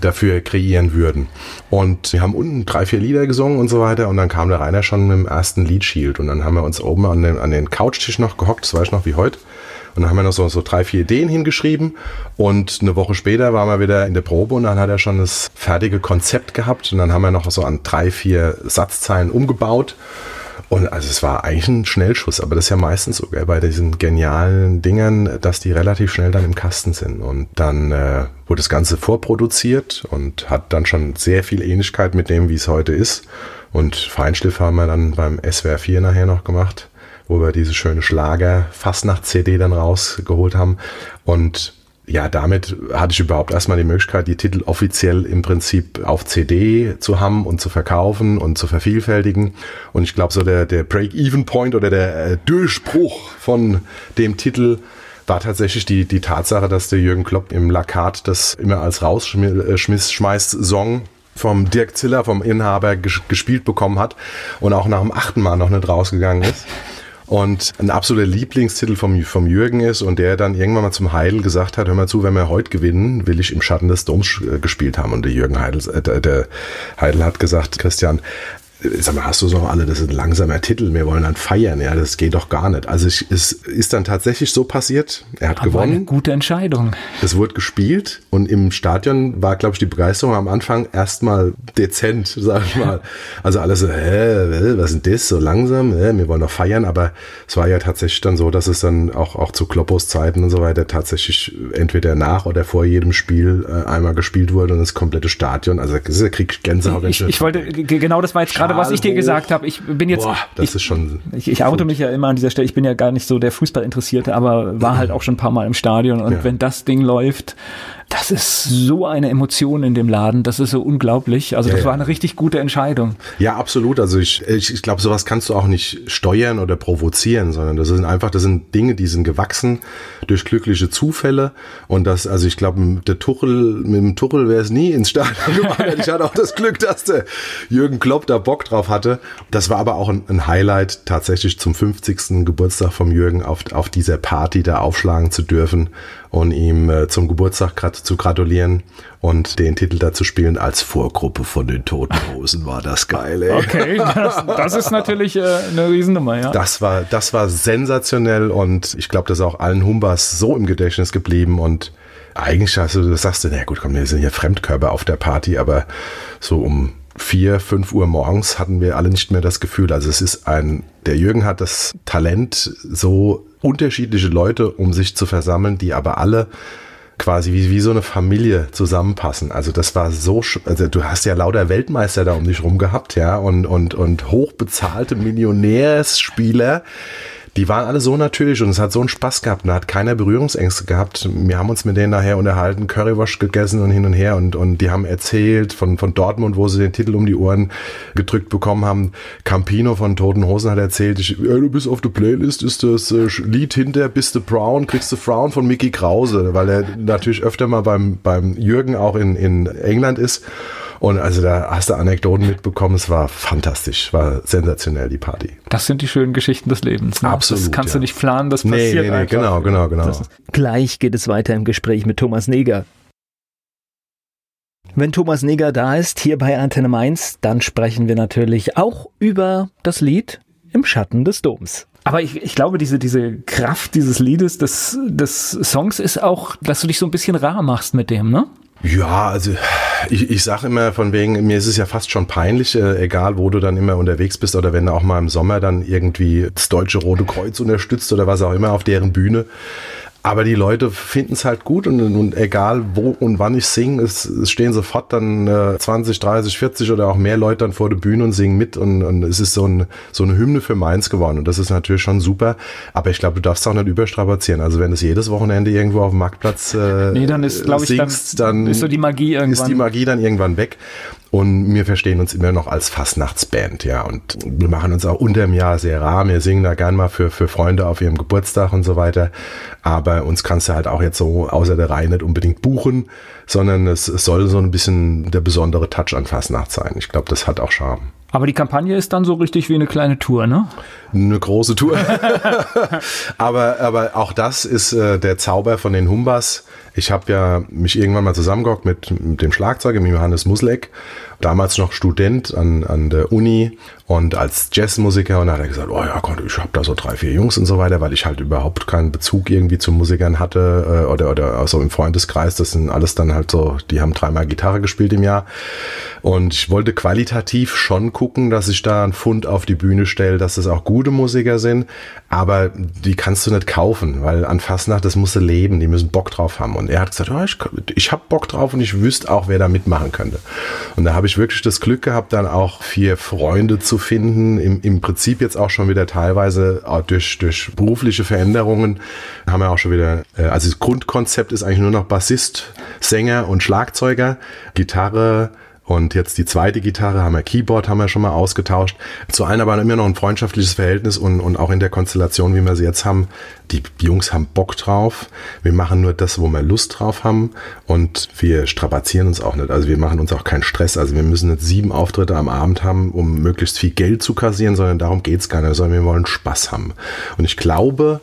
dafür kreieren würden. Und wir haben unten drei, vier Lieder gesungen und so weiter. Und dann kam der Rainer schon mit dem ersten Lied Shield. Und dann haben wir uns oben an den, an den Couchtisch noch gehockt, das weiß ich noch wie heute. Und dann haben wir noch so, so drei, vier Ideen hingeschrieben. Und eine Woche später waren wir wieder in der Probe und dann hat er schon das fertige Konzept gehabt. Und dann haben wir noch so an drei, vier Satzzeilen umgebaut. Und also es war eigentlich ein Schnellschuss, aber das ist ja meistens so gell, bei diesen genialen Dingern, dass die relativ schnell dann im Kasten sind. Und dann äh, wurde das Ganze vorproduziert und hat dann schon sehr viel Ähnlichkeit mit dem, wie es heute ist. Und Feinschliff haben wir dann beim SWR 4 nachher noch gemacht wo wir diese schöne Schlager Fastnacht-CD dann rausgeholt haben. Und ja, damit hatte ich überhaupt erstmal die Möglichkeit, die Titel offiziell im Prinzip auf CD zu haben und zu verkaufen und zu vervielfältigen. Und ich glaube, so der, der Break-Even-Point oder der äh, Durchbruch von dem Titel war tatsächlich die, die Tatsache, dass der Jürgen Klopp im Lakat das immer als rausschmeißt Song vom Dirk Ziller, vom Inhaber gespielt bekommen hat und auch nach dem achten Mal noch nicht rausgegangen ist und ein absoluter Lieblingstitel vom, vom Jürgen ist und der dann irgendwann mal zum Heidel gesagt hat, hör mal zu, wenn wir heute gewinnen, will ich im Schatten des Doms äh, gespielt haben. Und der Jürgen Heidel, äh, der Heidel hat gesagt, Christian, sag mal, hast du so alle, das ist ein langsamer Titel, wir wollen dann feiern, ja, das geht doch gar nicht. Also ich, es ist dann tatsächlich so passiert, er hat Aber gewonnen. Eine gute Entscheidung. Es wurde gespielt und im Stadion war, glaube ich, die Begeisterung am Anfang erstmal dezent, (laughs) sag ich mal. Also alle so, hä, was ist denn das, so langsam, hä, wir wollen noch feiern, aber es war ja tatsächlich dann so, dass es dann auch, auch zu Kloppos Zeiten und so weiter tatsächlich entweder nach oder vor jedem Spiel äh, einmal gespielt wurde und das komplette Stadion, also das ist der Krieg Gänsehaut. Ich, ich wollte, genau das war jetzt gerade, was ich dir gesagt habe. Ich bin jetzt, Boah, das ich, ist schon. Ich, ich oute mich ja immer an dieser Stelle. Ich bin ja gar nicht so der Fußballinteressierte, aber war halt auch schon ein paar Mal im Stadion und ja. wenn das Ding läuft, das ist so eine Emotion in dem Laden, das ist so unglaublich. Also das ja, war eine richtig gute Entscheidung. Ja, absolut. Also ich, ich, ich glaube, sowas kannst du auch nicht steuern oder provozieren, sondern das sind einfach, das sind Dinge, die sind gewachsen durch glückliche Zufälle. Und das, also ich glaube, der Tuchel, mit dem Tuchel wäre es nie ins Stadion (laughs) gemacht. ich hatte auch das Glück, dass der Jürgen Klopp da Bock drauf hatte. Das war aber auch ein, ein Highlight, tatsächlich zum 50. Geburtstag vom Jürgen auf, auf dieser Party da aufschlagen zu dürfen und ihm äh, zum Geburtstag grad zu gratulieren und den Titel da zu spielen als Vorgruppe von den Toten Hosen war das geil. Ey. Okay, das, das ist natürlich äh, eine Riesennummer, ja. Das war, das war sensationell und ich glaube, das ist auch allen Humbas so im Gedächtnis geblieben und eigentlich hast du, das sagst du, na gut, komm, wir sind hier Fremdkörper auf der Party, aber so um vier, fünf Uhr morgens hatten wir alle nicht mehr das Gefühl. Also es ist ein, der Jürgen hat das Talent, so unterschiedliche Leute um sich zu versammeln, die aber alle quasi wie, wie so eine Familie zusammenpassen. Also das war so, also du hast ja lauter Weltmeister da um dich rum gehabt, ja, und, und, und hochbezahlte Millionärsspieler, die waren alle so natürlich und es hat so einen Spaß gehabt. Da hat keiner Berührungsängste gehabt. Wir haben uns mit denen nachher unterhalten, Currywash gegessen und hin und her und, und die haben erzählt von, von Dortmund, wo sie den Titel um die Ohren gedrückt bekommen haben. Campino von Toten Hosen hat erzählt, ich, ja, du bist auf der Playlist, ist das äh, Lied hinter Bist du Brown, kriegst du Frown von Mickey Krause, weil er natürlich öfter mal beim, beim Jürgen auch in, in England ist. Und also da hast du Anekdoten mitbekommen. Es war fantastisch, war sensationell, die Party. Das sind die schönen Geschichten des Lebens. Ne? Absolut. Das kannst ja. du nicht planen, das passiert nee, nee, nee, Genau, genau, genau. Gleich geht es weiter im Gespräch mit Thomas Neger. Wenn Thomas Neger da ist, hier bei Antenne Mainz, dann sprechen wir natürlich auch über das Lied Im Schatten des Doms. Aber ich, ich glaube, diese, diese Kraft dieses Liedes, des, des Songs ist auch, dass du dich so ein bisschen rar machst mit dem, ne? Ja, also ich, ich sage immer von wegen, mir ist es ja fast schon peinlich, äh, egal wo du dann immer unterwegs bist oder wenn du auch mal im Sommer dann irgendwie das Deutsche Rote Kreuz unterstützt oder was auch immer auf deren Bühne. Aber die Leute finden es halt gut und, und, egal wo und wann ich singe, es, es stehen sofort dann äh, 20, 30, 40 oder auch mehr Leute dann vor der Bühne und singen mit und, und es ist so, ein, so eine Hymne für Mainz geworden und das ist natürlich schon super. Aber ich glaube, du darfst auch nicht überstrapazieren. Also wenn du es jedes Wochenende irgendwo auf dem Marktplatz äh, nee, dann ist, singst, ich, dann, dann ist so die Magie irgendwann. Ist die Magie dann irgendwann weg. Und wir verstehen uns immer noch als Fastnachtsband, ja. Und wir machen uns auch unter dem Jahr sehr rar. Wir singen da gern mal für, für Freunde auf ihrem Geburtstag und so weiter. Aber uns kannst du halt auch jetzt so außer der Reihe nicht unbedingt buchen, sondern es, es soll so ein bisschen der besondere Touch an Fastnacht sein. Ich glaube, das hat auch Charme. Aber die Kampagne ist dann so richtig wie eine kleine Tour, ne? Eine große Tour. (laughs) aber, aber auch das ist äh, der Zauber von den Humbas. Ich habe ja mich irgendwann mal zusammengehockt mit, mit dem Schlagzeuger, mit Johannes Musleck, damals noch Student an, an der Uni und als Jazzmusiker. Und da hat er gesagt, oh ja Gott, ich habe da so drei, vier Jungs und so weiter, weil ich halt überhaupt keinen Bezug irgendwie zu Musikern hatte äh, oder, oder also im Freundeskreis, das sind alles dann halt so, die haben dreimal Gitarre gespielt im Jahr. Und ich wollte qualitativ schon gucken, dass ich da einen Fund auf die Bühne stelle, dass das auch gute Musiker sind, aber die kannst du nicht kaufen, weil an Fastnacht, das musst du leben, die müssen Bock drauf haben. Und er hat gesagt, oh, ich, ich habe Bock drauf und ich wüsste auch, wer da mitmachen könnte. Und da habe ich wirklich das Glück gehabt, dann auch vier Freunde zu finden. Im, im Prinzip jetzt auch schon wieder teilweise auch durch, durch berufliche Veränderungen haben wir auch schon wieder, äh, also das Grundkonzept ist eigentlich nur noch Bassist, Sänger und Schlagzeuger, Gitarre, und jetzt die zweite Gitarre haben wir Keyboard, haben wir schon mal ausgetauscht. Zu einer aber immer noch ein freundschaftliches Verhältnis und, und auch in der Konstellation, wie wir sie jetzt haben, die Jungs haben Bock drauf. Wir machen nur das, wo wir Lust drauf haben und wir strapazieren uns auch nicht. Also wir machen uns auch keinen Stress. Also wir müssen nicht sieben Auftritte am Abend haben, um möglichst viel Geld zu kassieren, sondern darum geht's gar nicht, sondern wir wollen Spaß haben. Und ich glaube,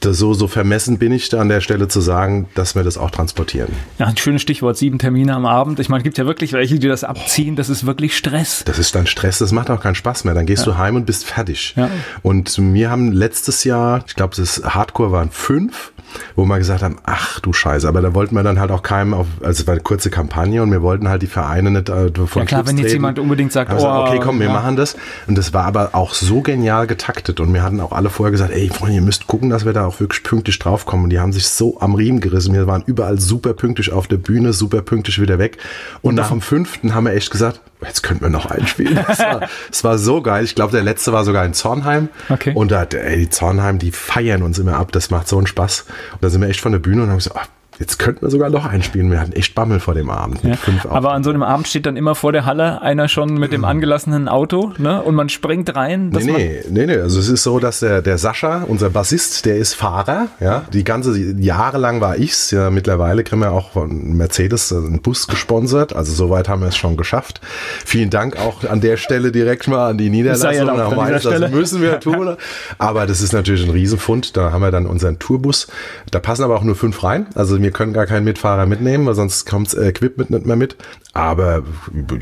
das so, so vermessen bin ich da an der Stelle zu sagen, dass wir das auch transportieren. Ja, ein schönes Stichwort, sieben Termine am Abend. Ich meine, es gibt ja wirklich welche, die das abziehen. Das ist wirklich Stress. Das ist dann Stress, das macht auch keinen Spaß mehr. Dann gehst ja. du heim und bist fertig. Ja. Und wir haben letztes Jahr, ich glaube, das Hardcore waren fünf wo wir gesagt haben, ach du Scheiße, aber da wollten wir dann halt auch keinem auf, also es war eine kurze Kampagne und wir wollten halt die Vereine nicht äh, von Ja klar, wenn jetzt treten. jemand unbedingt sagt, oh, gesagt, okay, komm, wir ja. machen das. Und das war aber auch so genial getaktet und wir hatten auch alle vorher gesagt, ey Freunde, ihr müsst gucken, dass wir da auch wirklich pünktlich draufkommen. Und die haben sich so am Riemen gerissen. Wir waren überall super pünktlich auf der Bühne, super pünktlich wieder weg. Und, und nach dem fünften haben wir echt gesagt, jetzt könnten wir noch einspielen. Es war, war, so geil. Ich glaube, der letzte war sogar in Zornheim. Okay. Und da, ey, die Zornheim, die feiern uns immer ab. Das macht so einen Spaß. Und da sind wir echt von der Bühne und haben gesagt, ach, Jetzt könnten wir sogar noch einspielen. Wir hatten echt Bammel vor dem Abend. Ja. Aber an so einem Abend steht dann immer vor der Halle einer schon mit dem angelassenen Auto ne? und man springt rein. Nee, nee, nee, nee. Also es ist so, dass der, der Sascha, unser Bassist, der ist Fahrer. Ja? Die ganze Jahre lang war ich's. Ja, mittlerweile kriegen wir auch von Mercedes einen Bus gesponsert. Also soweit haben wir es schon geschafft. Vielen Dank auch an der Stelle direkt mal an die Niederlassung. Ja das, das müssen wir (laughs) tun. Aber das ist natürlich ein Riesenfund. Da haben wir dann unseren Tourbus. Da passen aber auch nur fünf rein. Also wir können gar keinen Mitfahrer mitnehmen, weil sonst kommt das Equipment nicht mehr mit. Aber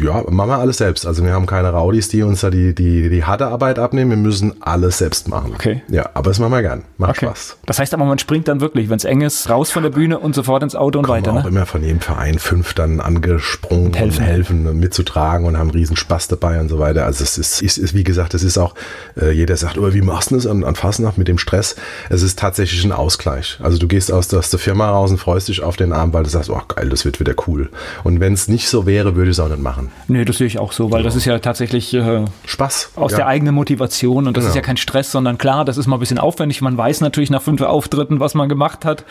ja, machen wir alles selbst. Also wir haben keine Raudis, die uns da die, die, die harte Arbeit abnehmen. Wir müssen alles selbst machen. Okay. Ja, aber das machen wir gern. Macht okay. Spaß. Das heißt aber, man springt dann wirklich, wenn es eng ist, raus von der Bühne und sofort ins Auto und Kommen weiter. Wir auch ne? immer von jedem Verein fünf dann angesprungen und helfen, und helfen mitzutragen und haben riesen Spaß dabei und so weiter. Also es ist, ist, ist wie gesagt, es ist auch, äh, jeder sagt, oh, wie machst du das an, an Fasnacht mit dem Stress? Es ist tatsächlich ein Ausgleich. Also du gehst aus, aus der Firma raus und freust dich auf den Abend, weil du sagst, oh geil, das wird wieder cool. Und wenn es nicht so wäre, würde ich es auch nicht machen. Nee, das sehe ich auch so, weil ja. das ist ja tatsächlich äh, Spaß. Aus ja. der eigenen Motivation und das ja. ist ja kein Stress, sondern klar, das ist mal ein bisschen aufwendig. Man weiß natürlich nach fünf Auftritten, was man gemacht hat.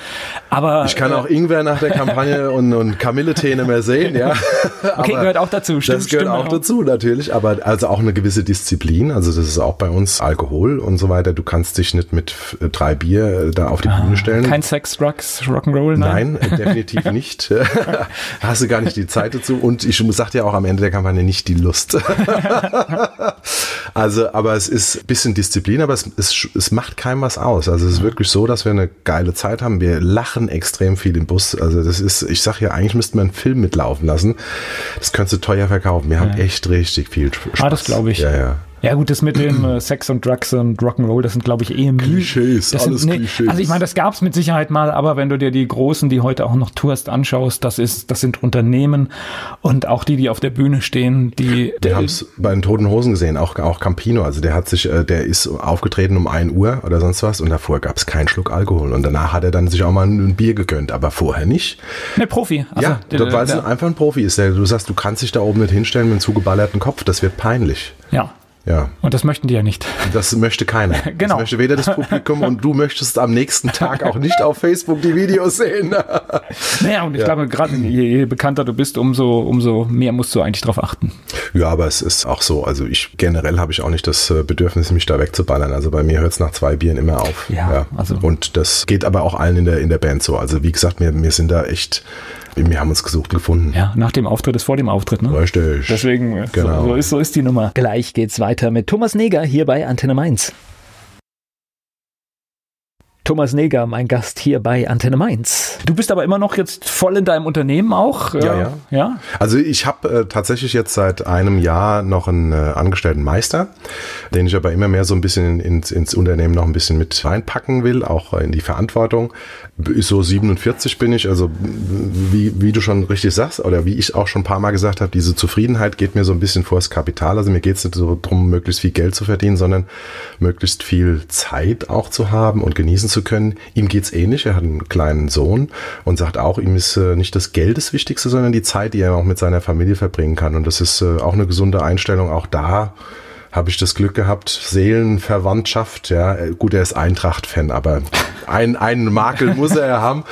Aber ich kann äh, auch Ingwer nach der Kampagne (laughs) und, und Kamilletee nicht mehr sehen, ja. (laughs) okay, gehört auch dazu. Stimmt, das gehört stimmt, auch dazu, natürlich. Aber also auch eine gewisse Disziplin. Also das ist auch bei uns Alkohol und so weiter. Du kannst dich nicht mit äh, drei Bier äh, da auf die ah, Bühne stellen. Kein Sex, Drugs, Rock'n'Roll, nein? Nein, definitiv (laughs) nicht. (laughs) Hast du gar nicht die Zeit dazu. Und ich sag dir ja auch am Ende der Kampagne nicht die Lust. (laughs) also, aber es ist ein bisschen Disziplin, aber es, es, es macht keinem was aus. Also es ist wirklich so, dass wir eine geile Zeit haben. Wir lachen extrem viel im Bus. Also das ist, ich sag ja, eigentlich müsste man einen Film mitlaufen lassen. Das könntest du teuer verkaufen. Wir ja. haben echt richtig viel Spaß. Ah, das glaube ich. Ja, ja. Ja gut, das mit dem äh, Sex und Drugs und Rock'n'Roll, das sind glaube ich eh Klischees, das alles sind, nee, Klischees. Also ich meine, das gab es mit Sicherheit mal, aber wenn du dir die großen, die heute auch noch tourst, anschaust, das ist, das sind Unternehmen und auch die, die auf der Bühne stehen, die. Wir haben es bei den Toten Hosen gesehen, auch, auch Campino, also der hat sich, äh, der ist aufgetreten um 1 Uhr oder sonst was und davor gab es keinen Schluck Alkohol und danach hat er dann sich auch mal ein Bier gegönnt, aber vorher nicht. Ne, Profi. Also, ja, der, weil es einfach ein Profi ist. Du sagst, du kannst dich da oben nicht hinstellen mit einem zugeballerten Kopf, das wird peinlich. Ja. Ja. Und das möchten die ja nicht. Das möchte keiner. (laughs) genau. Das möchte weder das Publikum und du möchtest am nächsten Tag auch nicht auf Facebook die Videos sehen. (laughs) naja, und ich ja. glaube, gerade je, je, bekannter du bist, umso, umso mehr musst du eigentlich darauf achten. Ja, aber es ist auch so. Also ich generell habe ich auch nicht das äh, Bedürfnis, mich da wegzuballern. Also bei mir hört es nach zwei Bieren immer auf. Ja, ja. Also. Und das geht aber auch allen in der, in der Band so. Also wie gesagt, wir, wir sind da echt wir haben uns gesucht gefunden. Ja, nach dem Auftritt ist vor dem Auftritt, ne? Richtig. Deswegen, genau. so, so, ist, so ist die Nummer. Gleich geht's weiter mit Thomas Neger hier bei Antenne Mainz. Thomas Neger, mein Gast hier bei Antenne Mainz. Du bist aber immer noch jetzt voll in deinem Unternehmen auch? Ja, ja. ja? Also ich habe äh, tatsächlich jetzt seit einem Jahr noch einen äh, angestellten Meister, den ich aber immer mehr so ein bisschen ins, ins Unternehmen noch ein bisschen mit reinpacken will, auch in die Verantwortung. So 47 bin ich, also wie, wie du schon richtig sagst, oder wie ich auch schon ein paar Mal gesagt habe, diese Zufriedenheit geht mir so ein bisschen vors Kapital. Also mir geht es nicht so darum, möglichst viel Geld zu verdienen, sondern möglichst viel Zeit auch zu haben und genießen zu können. Ihm geht's ähnlich. Er hat einen kleinen Sohn und sagt auch, ihm ist äh, nicht das Geld das Wichtigste, sondern die Zeit, die er auch mit seiner Familie verbringen kann. Und das ist äh, auch eine gesunde Einstellung. Auch da habe ich das Glück gehabt, Seelenverwandtschaft, ja, äh, gut, er ist Eintracht-Fan, aber ein, einen Makel muss er haben.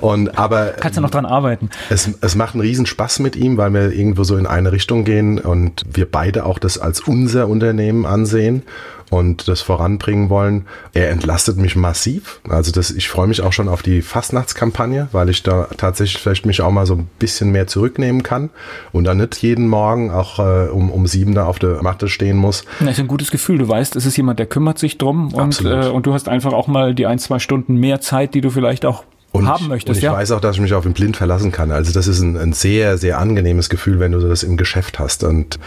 Und, aber. Kannst du noch dran arbeiten. Es, es macht einen riesen Spaß mit ihm, weil wir irgendwo so in eine Richtung gehen und wir beide auch das als unser Unternehmen ansehen und das voranbringen wollen. Er entlastet mich massiv. Also das, ich freue mich auch schon auf die Fastnachtskampagne, weil ich da tatsächlich vielleicht mich auch mal so ein bisschen mehr zurücknehmen kann und dann nicht jeden Morgen auch äh, um, um sieben da auf der Matte stehen muss. Das ist ein gutes Gefühl. Du weißt, es ist jemand, der kümmert sich drum und, äh, und du hast einfach auch mal die ein, zwei Stunden mehr Zeit, die du vielleicht auch und haben möchtest. Und ich ja. weiß auch, dass ich mich auf ihn blind verlassen kann. Also das ist ein, ein, sehr, sehr angenehmes Gefühl, wenn du das im Geschäft hast. Und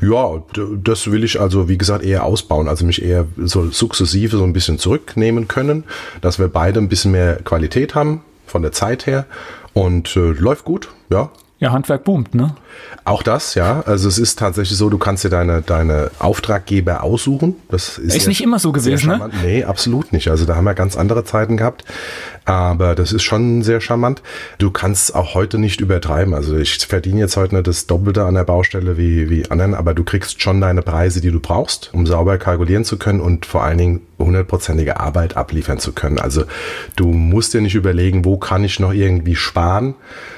ja, das will ich also, wie gesagt, eher ausbauen. Also mich eher so sukzessive so ein bisschen zurücknehmen können, dass wir beide ein bisschen mehr Qualität haben von der Zeit her. Und äh, läuft gut, ja. Ja, Handwerk boomt, ne? Auch das, ja. Also es ist tatsächlich so, du kannst dir deine, deine Auftraggeber aussuchen. Das ist, ist nicht immer so gewesen, ne? Nee, absolut nicht. Also da haben wir ganz andere Zeiten gehabt. Aber das ist schon sehr charmant. Du kannst auch heute nicht übertreiben. Also ich verdiene jetzt heute nicht das Doppelte an der Baustelle wie, wie anderen, aber du kriegst schon deine Preise, die du brauchst, um sauber kalkulieren zu können und vor allen Dingen hundertprozentige Arbeit abliefern zu können. Also du musst dir nicht überlegen, wo kann ich noch irgendwie sparen,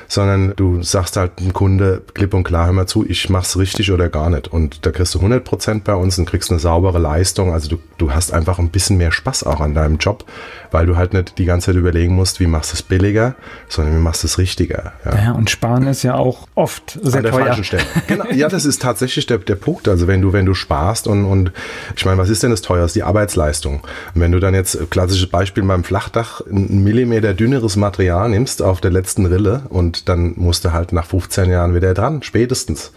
sondern du sagst halt dem Kunde klipp und klar, hör mal zu, ich mach's richtig oder gar nicht. Und da kriegst du 100 Prozent bei uns und kriegst eine saubere Leistung. Also du, du hast einfach ein bisschen mehr Spaß auch an deinem Job, weil du halt nicht die ganze Zeit überlegen musst, wie machst du es billiger, sondern wie machst du es richtiger. Ja. ja. und sparen ist ja auch oft sehr an der teuer. falschen Stelle. (laughs) Genau. Ja, das ist tatsächlich der, der Punkt. Also wenn du, wenn du sparst und, und ich meine, was ist denn das teuerste? Die Arbeitsleistung. Und wenn du dann jetzt, klassisches Beispiel beim Flachdach, ein Millimeter dünneres Material nimmst auf der letzten Rille und dann musst du halt nach 15 Jahren wieder dran, spätestens.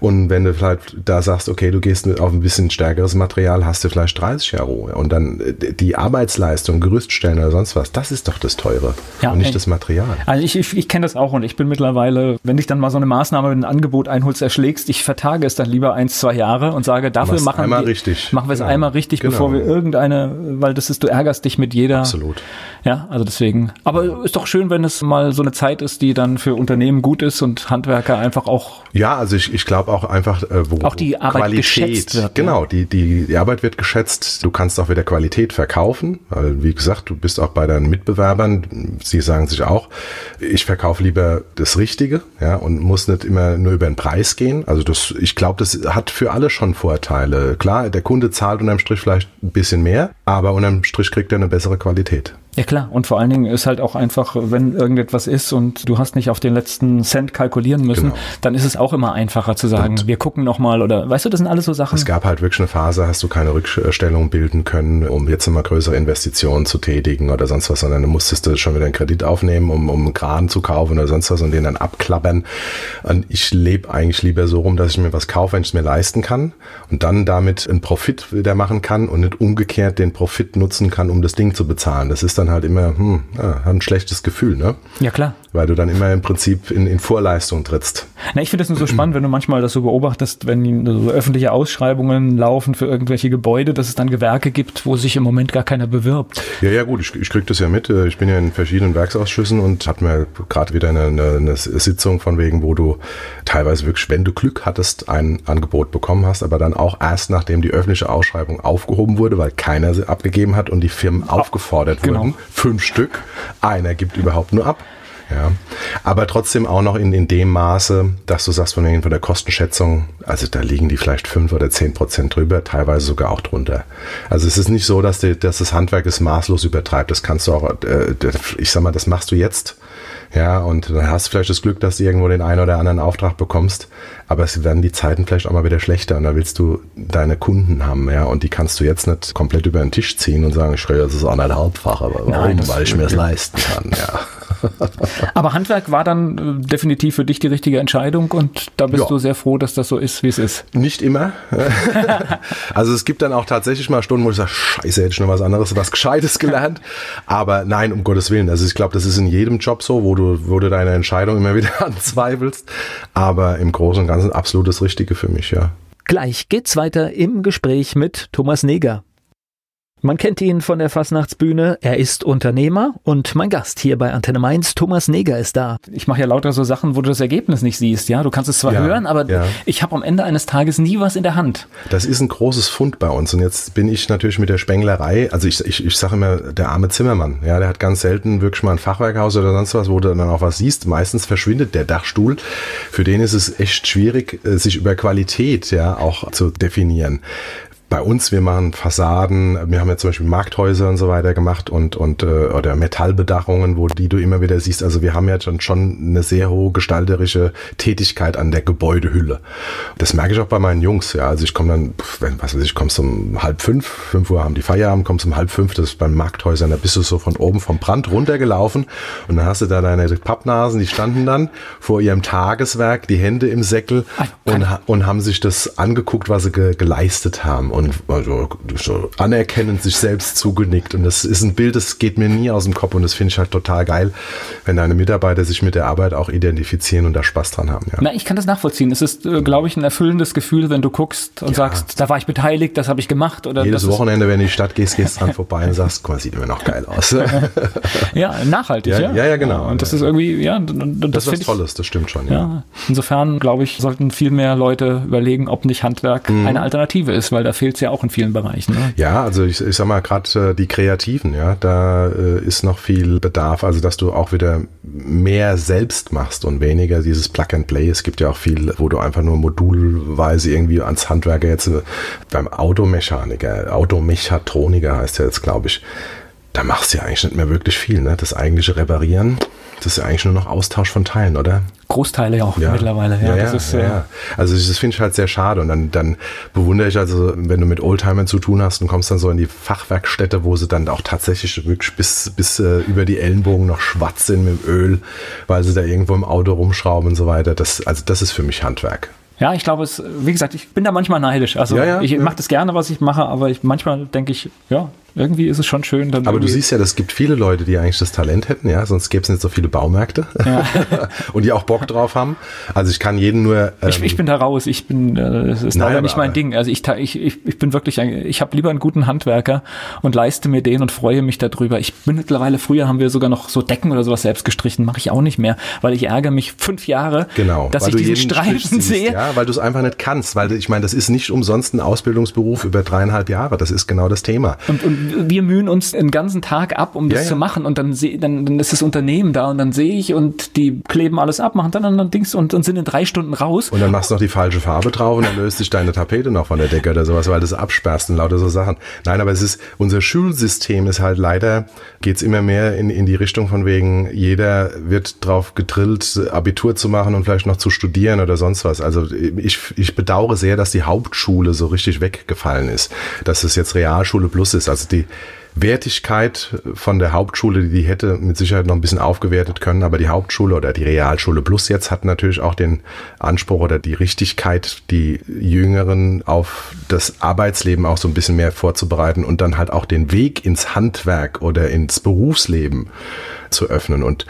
Und wenn du vielleicht da sagst, okay, du gehst auf ein bisschen stärkeres Material, hast du vielleicht 30 Jahre Ruhe. Und dann die Arbeitsleistung, Gerüststellen oder sonst was, das ist doch das Teure ja, und nicht ey. das Material. Also ich, ich, ich kenne das auch und ich bin mittlerweile, wenn dich dann mal so eine Maßnahme mit einem Angebot einholst, erschlägst, ich vertage es dann lieber ein, zwei Jahre und sage, dafür machen, wir, richtig. machen wir es genau. einmal richtig, genau. bevor wir irgendeine, weil das ist, du ärgerst dich mit jeder. Absolut. Ja, also deswegen. Aber ist doch schön, wenn es mal so eine Zeit ist, die dann für Unternehmen gut ist und Handwerker einfach auch. Ja, also ich, ich glaube auch einfach, äh, wo auch die Arbeit Qualität, geschätzt wird. Genau, die, die, die Arbeit wird geschätzt. Du kannst auch wieder Qualität verkaufen, weil wie gesagt, du bist auch bei deinen Mitbewerbern. Sie sagen sich auch, ich verkaufe lieber das Richtige, ja, und muss nicht immer nur über den Preis gehen. Also das, ich glaube, das hat für alle schon Vorteile. Klar, der Kunde zahlt unterm Strich vielleicht ein bisschen mehr, aber unterm Strich kriegt er eine bessere Qualität. Ja klar, und vor allen Dingen ist halt auch einfach, wenn irgendetwas ist und du hast nicht auf den letzten Cent kalkulieren müssen, genau. dann ist es auch immer einfacher zu sagen, und wir gucken nochmal oder weißt du, das sind alles so Sachen. Es gab halt wirklich eine Phase, hast du keine Rückstellung bilden können, um jetzt immer größere Investitionen zu tätigen oder sonst was, sondern du musstest du schon wieder einen Kredit aufnehmen, um, um einen Kran zu kaufen oder sonst was und den dann abklappern. Und ich lebe eigentlich lieber so rum, dass ich mir was kaufe, wenn ich es mir leisten kann und dann damit einen Profit wieder machen kann und nicht umgekehrt den Profit nutzen kann, um das Ding zu bezahlen. Das ist dann halt immer hm, ja, ein schlechtes Gefühl, ne? Ja, klar. Weil du dann immer im Prinzip in, in Vorleistung trittst. Na, ich finde das nur so spannend, wenn du manchmal das so beobachtest, wenn so öffentliche Ausschreibungen laufen für irgendwelche Gebäude, dass es dann Gewerke gibt, wo sich im Moment gar keiner bewirbt. Ja, ja, gut, ich, ich kriege das ja mit. Ich bin ja in verschiedenen Werksausschüssen und hatte mir gerade wieder eine, eine, eine Sitzung von wegen, wo du teilweise wirklich, wenn du Glück hattest, ein Angebot bekommen hast, aber dann auch erst nachdem die öffentliche Ausschreibung aufgehoben wurde, weil keiner sie abgegeben hat und die Firmen aufgefordert genau. wurden, fünf Stück. Einer gibt überhaupt nur ab. Ja. Aber trotzdem auch noch in, in dem Maße, dass du sagst, von, von der Kostenschätzung, also da liegen die vielleicht fünf oder zehn Prozent drüber, teilweise sogar auch drunter. Also es ist nicht so, dass, die, dass das Handwerk es maßlos übertreibt. Das kannst du auch, äh, ich sag mal, das machst du jetzt. Ja, und dann hast du vielleicht das Glück, dass du irgendwo den einen oder anderen Auftrag bekommst, aber es werden die Zeiten vielleicht auch mal wieder schlechter und da willst du deine Kunden haben, ja, und die kannst du jetzt nicht komplett über den Tisch ziehen und sagen, ich schreibe das ist anderthalbfach, aber warum? Nein, Weil ich mir das leisten kann, ja. (laughs) Aber Handwerk war dann äh, definitiv für dich die richtige Entscheidung und da bist ja. du sehr froh, dass das so ist, wie es ist. Nicht immer. (laughs) also es gibt dann auch tatsächlich mal Stunden, wo ich sage, scheiße, hätte ich noch was anderes, was Gescheites gelernt. (laughs) Aber nein, um Gottes Willen. Also ich glaube, das ist in jedem Job so, wo du, wo du deine Entscheidung immer wieder anzweifelst. Aber im Großen und Ganzen absolut das Richtige für mich, ja. Gleich geht's weiter im Gespräch mit Thomas Neger. Man kennt ihn von der Fastnachtsbühne. Er ist Unternehmer und mein Gast hier bei Antenne Mainz, Thomas Neger, ist da. Ich mache ja lauter so Sachen, wo du das Ergebnis nicht siehst. Ja, du kannst es zwar ja, hören, aber ja. ich habe am Ende eines Tages nie was in der Hand. Das ist ein großes Fund bei uns und jetzt bin ich natürlich mit der Spenglerei. Also ich, ich, ich sage immer, der arme Zimmermann. Ja, der hat ganz selten wirklich mal ein Fachwerkhaus oder sonst was, wo du dann auch was siehst. Meistens verschwindet der Dachstuhl. Für den ist es echt schwierig, äh, sich über Qualität ja auch zu definieren bei uns, wir machen Fassaden, wir haben ja zum Beispiel Markthäuser und so weiter gemacht und, und äh, oder Metallbedachungen, wo die du immer wieder siehst. Also wir haben ja schon, schon eine sehr hohe gestalterische Tätigkeit an der Gebäudehülle. Das merke ich auch bei meinen Jungs, ja. Also ich komme dann, wenn, was weiß ich, kommst um halb fünf, fünf Uhr haben die Feierabend, kommst um halb fünf, das ist beim Markthäusern, da bist du so von oben vom Brand runtergelaufen und dann hast du da deine Pappnasen, die standen dann vor ihrem Tageswerk, die Hände im Säckel und, und haben sich das angeguckt, was sie ge geleistet haben. Und und also, so anerkennend sich selbst zugenickt. Und das ist ein Bild, das geht mir nie aus dem Kopf und das finde ich halt total geil, wenn deine Mitarbeiter sich mit der Arbeit auch identifizieren und da Spaß dran haben. Ja. Na, ich kann das nachvollziehen. Es ist, äh, glaube ich, ein erfüllendes Gefühl, wenn du guckst und ja. sagst, da war ich beteiligt, das habe ich gemacht. Oder Jedes Wochenende, wenn du in die Stadt gehst, gehst dran vorbei und sagst, guck mal, sieht immer noch geil aus. (laughs) ja, nachhaltig, ja. Ja, ja, ja genau. Und das ist irgendwie, ja, das, das ist was Tolles, das stimmt schon. Ja. Insofern, glaube ich, sollten viel mehr Leute überlegen, ob nicht Handwerk mhm. eine Alternative ist, weil da fehlt es ja auch in vielen Bereichen. Ne? Ja, also ich, ich sag mal, gerade äh, die Kreativen, ja, da äh, ist noch viel Bedarf, also dass du auch wieder mehr selbst machst und weniger dieses Plug and Play. Es gibt ja auch viel, wo du einfach nur modulweise irgendwie ans Handwerker jetzt äh, beim Automechaniker, Automechatroniker heißt ja jetzt, glaube ich, da machst du ja eigentlich nicht mehr wirklich viel, ne? Das eigentliche Reparieren, das ist ja eigentlich nur noch Austausch von Teilen, oder? Großteile ja auch ja. mittlerweile. Ja, ja, ist, ja, ja. Äh, Also das finde ich halt sehr schade. Und dann, dann bewundere ich also, wenn du mit Oldtimern zu tun hast und kommst dann so in die Fachwerkstätte, wo sie dann auch tatsächlich wirklich bis, bis äh, über die Ellenbogen noch schwarz sind mit Öl, weil sie da irgendwo im Auto rumschrauben und so weiter. Das, also das ist für mich Handwerk. Ja, ich glaube, es, wie gesagt, ich bin da manchmal neidisch. Also ja, ja, ich ja. mache das gerne, was ich mache, aber ich, manchmal denke ich, ja, irgendwie ist es schon schön. Dann Aber du siehst ja, es gibt viele Leute, die eigentlich das Talent hätten, ja, sonst gäbe es nicht so viele Baumärkte ja. (laughs) und die auch Bock drauf haben. Also ich kann jeden nur. Ähm, ich, ich, bin da raus, ich bin, äh, das ist leider nicht mein Ding. Also ich, ich, ich bin wirklich, ein, ich habe lieber einen guten Handwerker und leiste mir den und freue mich darüber. Ich bin mittlerweile, früher haben wir sogar noch so Decken oder sowas selbst gestrichen, mache ich auch nicht mehr, weil ich ärgere mich fünf Jahre, genau, dass ich diese Streifen sehe. Ja, weil du es einfach nicht kannst, weil ich meine, das ist nicht umsonst ein Ausbildungsberuf über dreieinhalb Jahre. Das ist genau das Thema. Und, und wir mühen uns einen ganzen Tag ab, um das ja, ja. zu machen und dann, seh, dann, dann ist das Unternehmen da und dann sehe ich und die kleben alles ab, machen dann, dann Dings und, und sind in drei Stunden raus. Und dann machst du noch die falsche Farbe drauf und dann löst sich deine Tapete noch von der Decke oder sowas, weil du es absperrst und lauter so Sachen. Nein, aber es ist, unser Schulsystem ist halt leider, geht es immer mehr in, in die Richtung von wegen, jeder wird drauf gedrillt, Abitur zu machen und vielleicht noch zu studieren oder sonst was. Also ich, ich bedauere sehr, dass die Hauptschule so richtig weggefallen ist, dass es jetzt Realschule plus ist. Also die, Wertigkeit von der Hauptschule, die hätte mit Sicherheit noch ein bisschen aufgewertet können, aber die Hauptschule oder die Realschule Plus jetzt hat natürlich auch den Anspruch oder die Richtigkeit, die Jüngeren auf das Arbeitsleben auch so ein bisschen mehr vorzubereiten und dann halt auch den Weg ins Handwerk oder ins Berufsleben zu öffnen. Und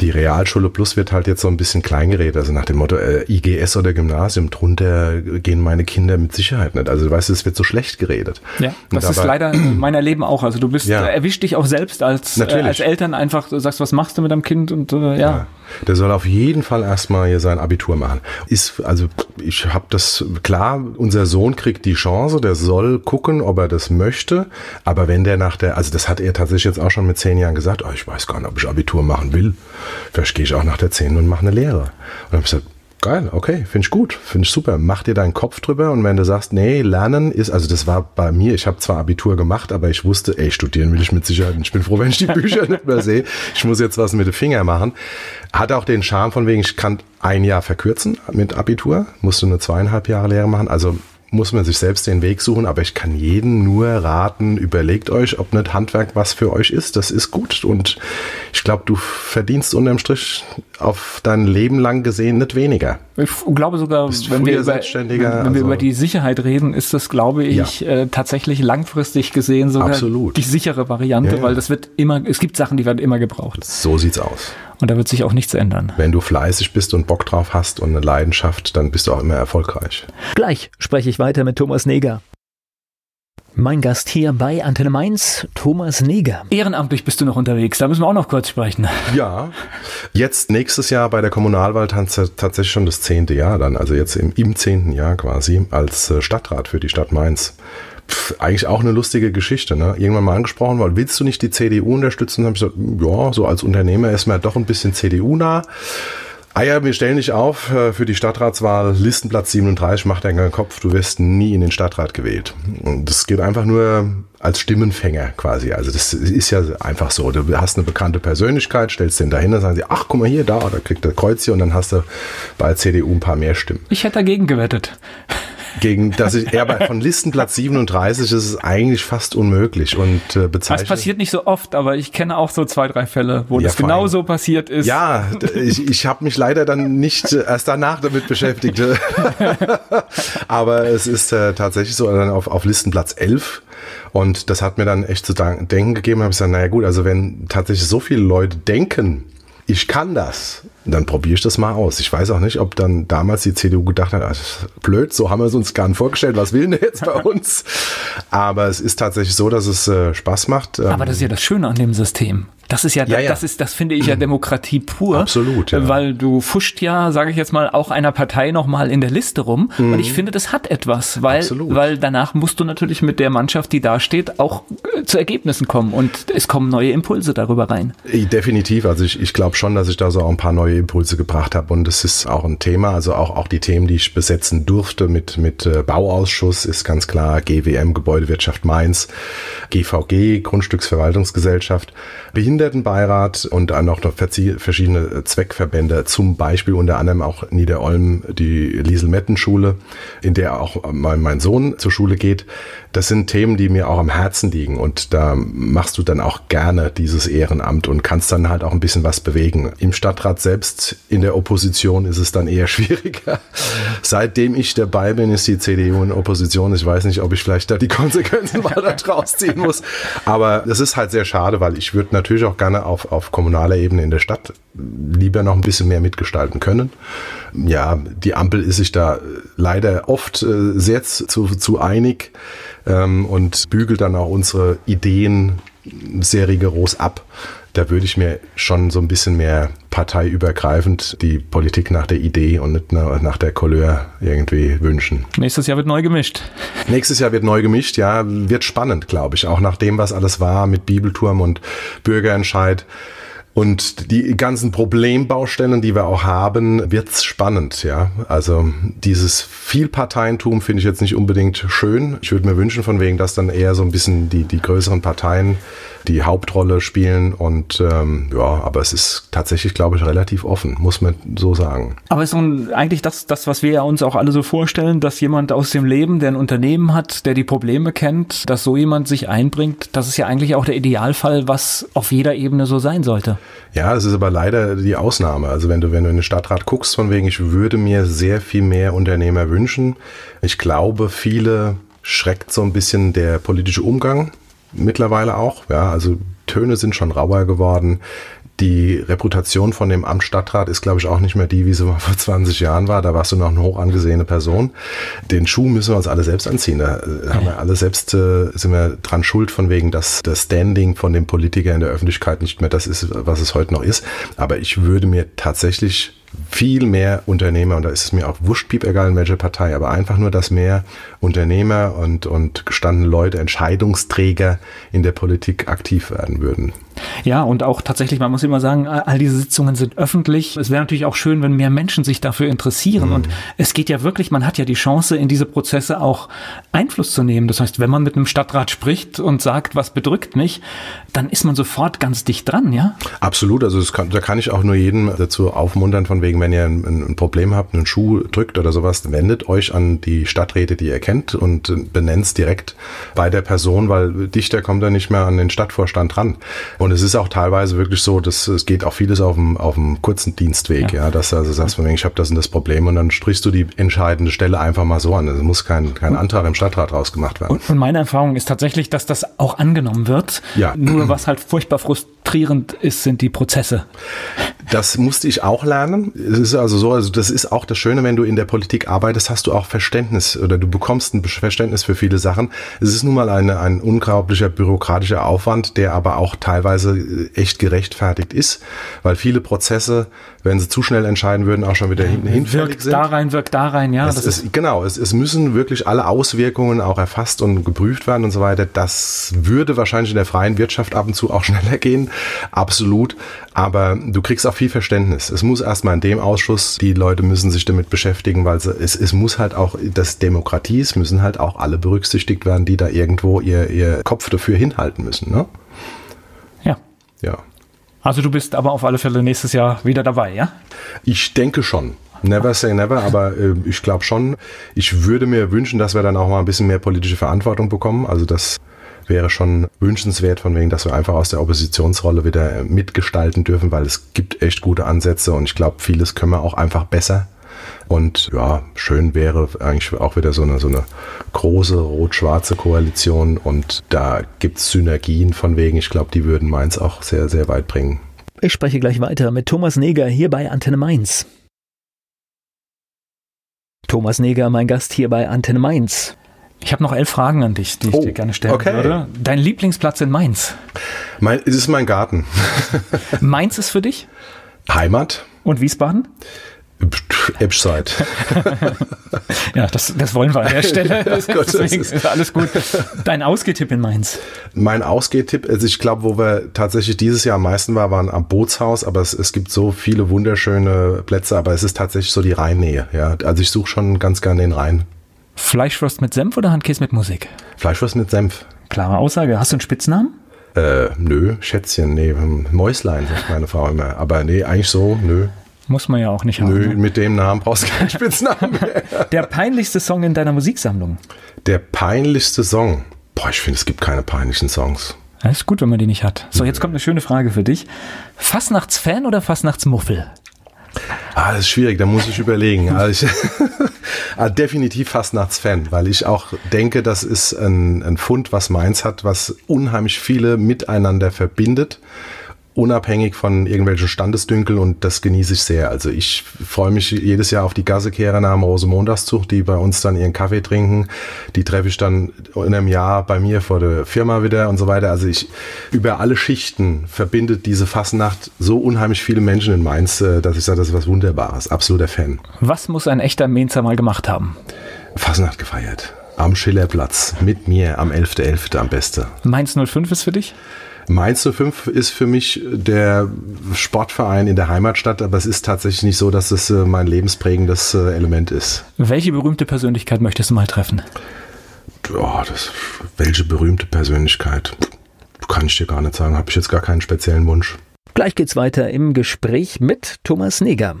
die Realschule Plus wird halt jetzt so ein bisschen kleingeredet, also nach dem Motto äh, IGS oder Gymnasium, drunter gehen meine Kinder mit Sicherheit nicht. Also du weißt, es wird so schlecht geredet. Ja, das dabei, ist leider in meiner Leben auch. Also du bist, ja. erwischt dich auch selbst als, äh, als Eltern einfach, du sagst, was machst du mit deinem Kind und äh, ja. ja. Der soll auf jeden Fall erstmal hier sein Abitur machen. Ist, also ich habe das, klar, unser Sohn kriegt die Chance, der soll gucken, ob er das möchte, aber wenn der nach der, also das hat er tatsächlich jetzt auch schon mit zehn Jahren gesagt, oh, ich weiß gar nicht, ob ich Abitur machen will. Vielleicht gehe ich auch nach der zehn und mache eine Lehre. Und dann habe ich gesagt, Geil, okay, finde ich gut, finde ich super. Mach dir deinen Kopf drüber und wenn du sagst, nee, lernen ist, also das war bei mir, ich habe zwar Abitur gemacht, aber ich wusste, ey, studieren will ich mit Sicherheit. Ich bin froh, wenn ich die Bücher nicht mehr sehe. Ich muss jetzt was mit den Fingern machen. Hat auch den Charme von wegen, ich kann ein Jahr verkürzen mit Abitur, musste eine zweieinhalb Jahre Lehre machen. Also muss man sich selbst den Weg suchen, aber ich kann jedem nur raten, überlegt euch, ob nicht Handwerk was für euch ist. Das ist gut und ich glaube, du verdienst unterm Strich auf dein Leben lang gesehen nicht weniger. Ich glaube sogar, wenn wir, über, wenn, wenn also wir über die Sicherheit reden, ist das, glaube ich, ja. äh, tatsächlich langfristig gesehen sogar Absolut. die sichere Variante, ja, ja. weil das wird immer, es gibt Sachen, die werden immer gebraucht. So sieht's aus. Und da wird sich auch nichts ändern. Wenn du fleißig bist und Bock drauf hast und eine Leidenschaft, dann bist du auch immer erfolgreich. Gleich spreche ich weiter mit Thomas Neger. Mein Gast hier bei Antenne Mainz, Thomas Neger. Ehrenamtlich bist du noch unterwegs, da müssen wir auch noch kurz sprechen. Ja, jetzt nächstes Jahr bei der Kommunalwahl tatsächlich schon das zehnte Jahr dann, also jetzt im, im zehnten Jahr quasi als äh, Stadtrat für die Stadt Mainz. Pff, eigentlich auch eine lustige Geschichte. Ne? Irgendwann mal angesprochen, weil willst du nicht die CDU unterstützen? Dann habe ich gesagt, ja, so als Unternehmer ist man doch ein bisschen CDU-nah. Ah ja, wir stellen dich auf äh, für die Stadtratswahl, Listenplatz 37, mach deinen Kopf, du wirst nie in den Stadtrat gewählt. Und das geht einfach nur als Stimmenfänger quasi. Also das ist ja einfach so. Du hast eine bekannte Persönlichkeit, stellst den dahin, dann sagen sie, ach, guck mal hier, da, da kriegt der Kreuz hier und dann hast du bei CDU ein paar mehr Stimmen. Ich hätte dagegen gewettet gegen, dass ich, ja, bei, von Listenplatz 37 ist es eigentlich fast unmöglich und äh, bezeichnet. Das passiert nicht so oft, aber ich kenne auch so zwei, drei Fälle, wo ja, das genau so passiert ist. Ja, ich, ich habe mich leider dann nicht äh, erst danach damit beschäftigt. (laughs) aber es ist äh, tatsächlich so, dann auf, auf Listenplatz 11 und das hat mir dann echt zu denken gegeben, habe ich gesagt, naja gut, also wenn tatsächlich so viele Leute denken, ich kann das, dann probiere ich das mal aus. Ich weiß auch nicht, ob dann damals die CDU gedacht hat, ach, blöd, so haben wir es uns gar nicht vorgestellt, was will denn jetzt bei (laughs) uns? Aber es ist tatsächlich so, dass es äh, Spaß macht. Aber das ist ja das Schöne an dem System. Das ist ja, ja, ja, das ist, das finde ich ja (clears throat) Demokratie pur. Absolut, ja. Weil du fuscht ja, sage ich jetzt mal, auch einer Partei nochmal in der Liste rum. Mhm. Und ich finde, das hat etwas, weil, Absolut. weil danach musst du natürlich mit der Mannschaft, die da steht, auch äh, zu Ergebnissen kommen und es kommen neue Impulse darüber rein. Definitiv. Also ich, ich glaube schon, dass ich da so auch ein paar neue Impulse gebracht habe und das ist auch ein Thema. Also auch, auch die Themen, die ich besetzen durfte mit, mit äh, Bauausschuss, ist ganz klar GWM, Gebäudewirtschaft Mainz, GVG, Grundstücksverwaltungsgesellschaft, Behindertenbeirat und dann auch noch verschiedene Zweckverbände, zum Beispiel unter anderem auch Niederolm, die Liesel-Metten-Schule, in der auch mein, mein Sohn zur Schule geht. Das sind Themen, die mir auch am Herzen liegen und da machst du dann auch gerne dieses Ehrenamt und kannst dann halt auch ein bisschen was bewegen. Im Stadtrat selbst, in der Opposition ist es dann eher (laughs) schwieriger. Seitdem ich dabei bin, ist die CDU in Opposition. Ich weiß nicht, ob ich vielleicht da die Konsequenzen weiter draus ziehen muss, aber das ist halt sehr schade, weil ich würde natürlich auch gerne auf, auf kommunaler Ebene in der Stadt lieber noch ein bisschen mehr mitgestalten können. Ja, die Ampel ist sich da leider oft äh, sehr zu, zu einig ähm, und bügelt dann auch unsere Ideen sehr rigoros ab. Da würde ich mir schon so ein bisschen mehr parteiübergreifend die Politik nach der Idee und nicht nach der Couleur irgendwie wünschen. Nächstes Jahr wird neu gemischt. Nächstes Jahr wird neu gemischt, ja, wird spannend, glaube ich. Auch nach dem, was alles war mit Bibelturm und Bürgerentscheid. Und die ganzen Problembaustellen, die wir auch haben, wird's spannend, ja. Also dieses Vielparteientum finde ich jetzt nicht unbedingt schön. Ich würde mir wünschen, von wegen, dass dann eher so ein bisschen die, die größeren Parteien die Hauptrolle spielen. Und ähm, ja, aber es ist tatsächlich, glaube ich, relativ offen, muss man so sagen. Aber ist nun eigentlich das, das, was wir ja uns auch alle so vorstellen, dass jemand aus dem Leben, der ein Unternehmen hat, der die Probleme kennt, dass so jemand sich einbringt, das ist ja eigentlich auch der Idealfall, was auf jeder Ebene so sein sollte. Ja, das ist aber leider die Ausnahme. Also wenn du, wenn du in den Stadtrat guckst, von wegen, ich würde mir sehr viel mehr Unternehmer wünschen. Ich glaube, viele schreckt so ein bisschen der politische Umgang mittlerweile auch. Ja, also Töne sind schon rauer geworden. Die Reputation von dem Amt Stadtrat ist, glaube ich, auch nicht mehr die, wie sie mal (laughs) vor 20 Jahren war. Da warst du noch eine hoch angesehene Person. Den Schuh müssen wir uns alle selbst anziehen. Da ja. haben wir alle selbst, äh, sind wir dran schuld von wegen, dass das Standing von dem Politiker in der Öffentlichkeit nicht mehr das ist, was es heute noch ist. Aber ich würde mir tatsächlich viel mehr Unternehmer, und da ist es mir auch wurscht, piep egal in welcher Partei, aber einfach nur, dass mehr Unternehmer und, und gestandene Leute, Entscheidungsträger in der Politik aktiv werden würden. Ja, und auch tatsächlich, man muss immer sagen, all diese Sitzungen sind öffentlich. Es wäre natürlich auch schön, wenn mehr Menschen sich dafür interessieren. Mhm. Und es geht ja wirklich, man hat ja die Chance, in diese Prozesse auch Einfluss zu nehmen. Das heißt, wenn man mit einem Stadtrat spricht und sagt, was bedrückt mich, dann ist man sofort ganz dicht dran, ja? Absolut. Also kann, da kann ich auch nur jeden dazu aufmuntern, von wegen, wenn ihr ein, ein Problem habt, einen Schuh drückt oder sowas, wendet euch an die Stadträte, die ihr kennt und benennt direkt bei der Person, weil dichter kommt er nicht mehr an den Stadtvorstand ran. Und es ist auch teilweise wirklich so, dass es geht auch vieles auf dem, auf dem kurzen Dienstweg, ja, ja dass du also sagst, ich habe das und das Problem und dann strichst du die entscheidende Stelle einfach mal so an. Es muss kein, kein Antrag im Stadtrat rausgemacht werden. Und meine Erfahrung ist tatsächlich, dass das auch angenommen wird. Ja. Nur was halt furchtbar frustrierend ist, sind die Prozesse. Das musste ich auch lernen. Es ist also so, also das ist auch das Schöne, wenn du in der Politik arbeitest, hast du auch Verständnis oder du bekommst ein Verständnis für viele Sachen. Es ist nun mal eine, ein unglaublicher bürokratischer Aufwand, der aber auch teilweise äh, echt gerechtfertigt ist, weil viele Prozesse, wenn sie zu schnell entscheiden würden, auch schon wieder hinten hinfällig wirkt sind. da rein, wirkt da rein, ja. Es ist, genau, es, es müssen wirklich alle Auswirkungen auch erfasst und geprüft werden und so weiter. Das würde wahrscheinlich in der freien Wirtschaft ab und zu auch (laughs) schneller gehen, absolut. Aber du kriegst auch viel Verständnis. Es muss erstmal in dem Ausschuss, die Leute müssen sich damit beschäftigen, weil es, es muss halt auch, das Demokratie ist, müssen halt auch alle berücksichtigt werden, die da irgendwo ihr, ihr Kopf dafür hinhalten müssen. Ne? Ja. Ja. Also du bist aber auf alle Fälle nächstes Jahr wieder dabei, ja? Ich denke schon. Never say never, aber äh, ich glaube schon, ich würde mir wünschen, dass wir dann auch mal ein bisschen mehr politische Verantwortung bekommen. Also das wäre schon wünschenswert, von wegen, dass wir einfach aus der Oppositionsrolle wieder mitgestalten dürfen, weil es gibt echt gute Ansätze und ich glaube, vieles können wir auch einfach besser. Und ja, schön wäre eigentlich auch wieder so eine, so eine große rot-schwarze Koalition und da gibt es Synergien von wegen, ich glaube, die würden Mainz auch sehr, sehr weit bringen. Ich spreche gleich weiter mit Thomas Neger hier bei Antenne Mainz. Thomas Neger, mein Gast hier bei Antenne Mainz. Ich habe noch elf Fragen an dich, die ich oh, dir gerne stellen okay. würde. Dein Lieblingsplatz in Mainz? Mein, es ist mein Garten. (laughs) Mainz ist für dich? Heimat. Und Wiesbaden? Epschseit. (laughs) ja, das, das wollen wir an der Stelle. (laughs) Gott, Deswegen ist alles gut. Dein Ausgehtipp in Mainz? Mein Ausgehtipp, also ich glaube, wo wir tatsächlich dieses Jahr am meisten waren, waren am Bootshaus, aber es, es gibt so viele wunderschöne Plätze, aber es ist tatsächlich so die Rheinnähe. Ja. Also ich suche schon ganz gerne den Rhein. Fleischwurst mit Senf oder Handkäse mit Musik? Fleischwurst mit Senf. Klare Aussage. Hast du einen Spitznamen? Äh, nö, Schätzchen, nee, Mäuslein, sagt meine Frau immer. Aber nee, eigentlich so, nö. Muss man ja auch nicht haben. Nö, ne? mit dem Namen brauchst du keinen (laughs) Spitznamen mehr. Der peinlichste Song in deiner Musiksammlung? Der peinlichste Song? Boah, ich finde, es gibt keine peinlichen Songs. Ja, ist gut, wenn man die nicht hat. So, jetzt kommt eine schöne Frage für dich. Fastnachtsfan oder Fastnachtsmuffel? Ah, das ist schwierig, da muss ich überlegen. (laughs) Also ich, (laughs) ah, definitiv Fastnachtsfan, weil ich auch denke, das ist ein, ein Fund, was Mainz hat, was unheimlich viele miteinander verbindet unabhängig von irgendwelchen Standesdünkeln und das genieße ich sehr. Also ich freue mich jedes Jahr auf die Gassekehrer nach dem Rosemontagszug, die bei uns dann ihren Kaffee trinken. Die treffe ich dann in einem Jahr bei mir vor der Firma wieder und so weiter. Also ich über alle Schichten verbindet diese Fastnacht so unheimlich viele Menschen in Mainz, äh, dass ich sage, das ist was Wunderbares. Absoluter Fan. Was muss ein echter Mainzer mal gemacht haben? Fastnacht gefeiert. Am Schillerplatz mit mir am 11.11. .11. am besten. Mainz 05 ist für dich? Mainz 05 ist für mich der Sportverein in der Heimatstadt, aber es ist tatsächlich nicht so, dass es äh, mein lebensprägendes äh, Element ist. Welche berühmte Persönlichkeit möchtest du mal treffen? Oh, das, welche berühmte Persönlichkeit? Kann ich dir gar nicht sagen, habe ich jetzt gar keinen speziellen Wunsch. Gleich geht's weiter im Gespräch mit Thomas Neger.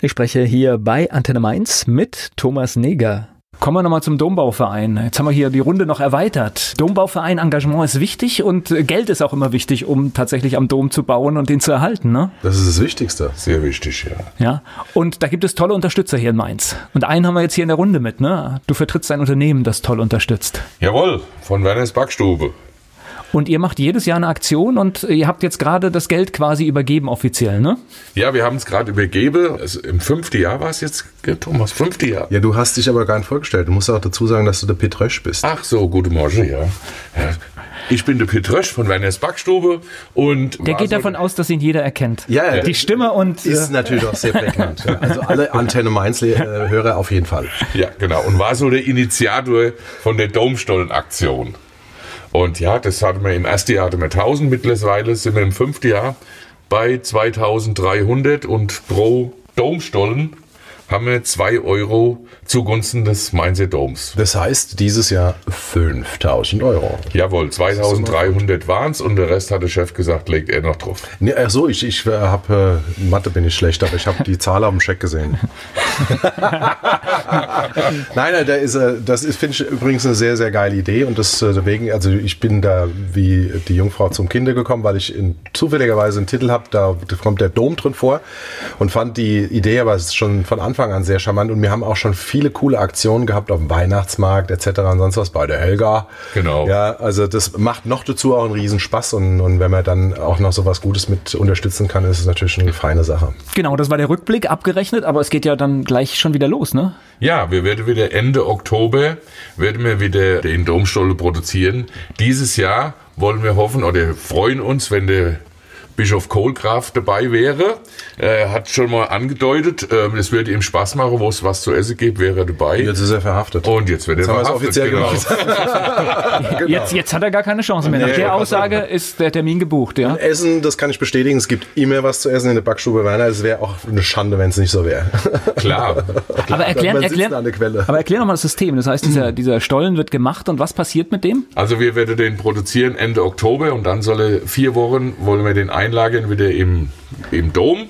Ich spreche hier bei Antenne Mainz mit Thomas Neger. Kommen wir nochmal zum Dombauverein. Jetzt haben wir hier die Runde noch erweitert. Dombauverein Engagement ist wichtig und Geld ist auch immer wichtig, um tatsächlich am Dom zu bauen und den zu erhalten. Ne? Das ist das Wichtigste. Sehr wichtig, ja. Ja. Und da gibt es tolle Unterstützer hier in Mainz. Und einen haben wir jetzt hier in der Runde mit. Ne? Du vertrittst ein Unternehmen, das toll unterstützt. Jawohl, von Werners Backstube. Und ihr macht jedes Jahr eine Aktion und ihr habt jetzt gerade das Geld quasi übergeben offiziell, ne? Ja, wir haben es gerade übergeben. Also Im fünften Jahr war es jetzt, Thomas, fünfte Jahr. Ja, du hast dich aber gar nicht vorgestellt. Du musst auch dazu sagen, dass du der Petrösch bist. Ach so, gute Morgen, ja. ja. Ich bin der Petrösch von Werners Backstube und. Der geht so davon aus, dass ihn jeder erkennt. Ja, ja. Die Stimme und. Ist äh, natürlich auch sehr prägnant. ja. Also alle (laughs) Antenne Mainz-Hörer auf jeden Fall. Ja, genau. Und war so der Initiator von der Domstollen-Aktion. Und ja, das hatten wir im ersten Jahr hatten wir 1000, mittlerweile sind wir im fünften Jahr bei 2300 und pro Domstollen haben wir 2 Euro zugunsten des Mainzer Doms. Das heißt, dieses Jahr 5000 Euro. Jawohl, 2300 waren es und der Rest hat der Chef gesagt, legt er noch drauf. Nee, ach so, ich, ich äh, habe, äh, Mathe bin ich schlecht, aber ich habe die Zahl auf dem Scheck gesehen. (laughs) nein, nein, da ist, äh, das ist, finde ich übrigens eine sehr, sehr geile Idee und deswegen, äh, also ich bin da wie die Jungfrau zum Kinder gekommen, weil ich in, zufälligerweise einen Titel habe, da kommt der Dom drin vor und fand die Idee aber schon von Anfang an sehr charmant und wir haben auch schon viel viele coole Aktionen gehabt auf dem Weihnachtsmarkt etc. und sonst was bei der Helga. Genau. Ja, also das macht noch dazu auch einen Riesenspaß und, und wenn man dann auch noch so was Gutes mit unterstützen kann, ist es natürlich eine feine Sache. Genau, das war der Rückblick abgerechnet, aber es geht ja dann gleich schon wieder los, ne? Ja, wir werden wieder Ende Oktober werden wir wieder den Domstolle produzieren. Dieses Jahr wollen wir hoffen oder freuen uns, wenn der Bischof Kohlgraf dabei wäre. Er hat schon mal angedeutet, ähm, es würde ihm Spaß machen, wo es was zu essen gibt, wäre er dabei. Jetzt ist er verhaftet. Und jetzt wird er haben wir es verhaftet. genau. offiziell gemacht. (laughs) Jetzt, jetzt hat er gar keine Chance mehr. Nach Nee, der Aussage ist der Termin gebucht, ja? Essen, das kann ich bestätigen. Es gibt immer was zu essen in der Backstube Werner. Es wäre auch eine Schande, wenn es nicht so wäre. Klar. (laughs) Aber erklären, erklären, aber erklär nochmal das System. Das heißt, dieser, dieser Stollen wird gemacht und was passiert mit dem? Also wir werden den produzieren Ende Oktober und dann soll er vier Wochen, wollen wir den einlagern wieder im, im Dom,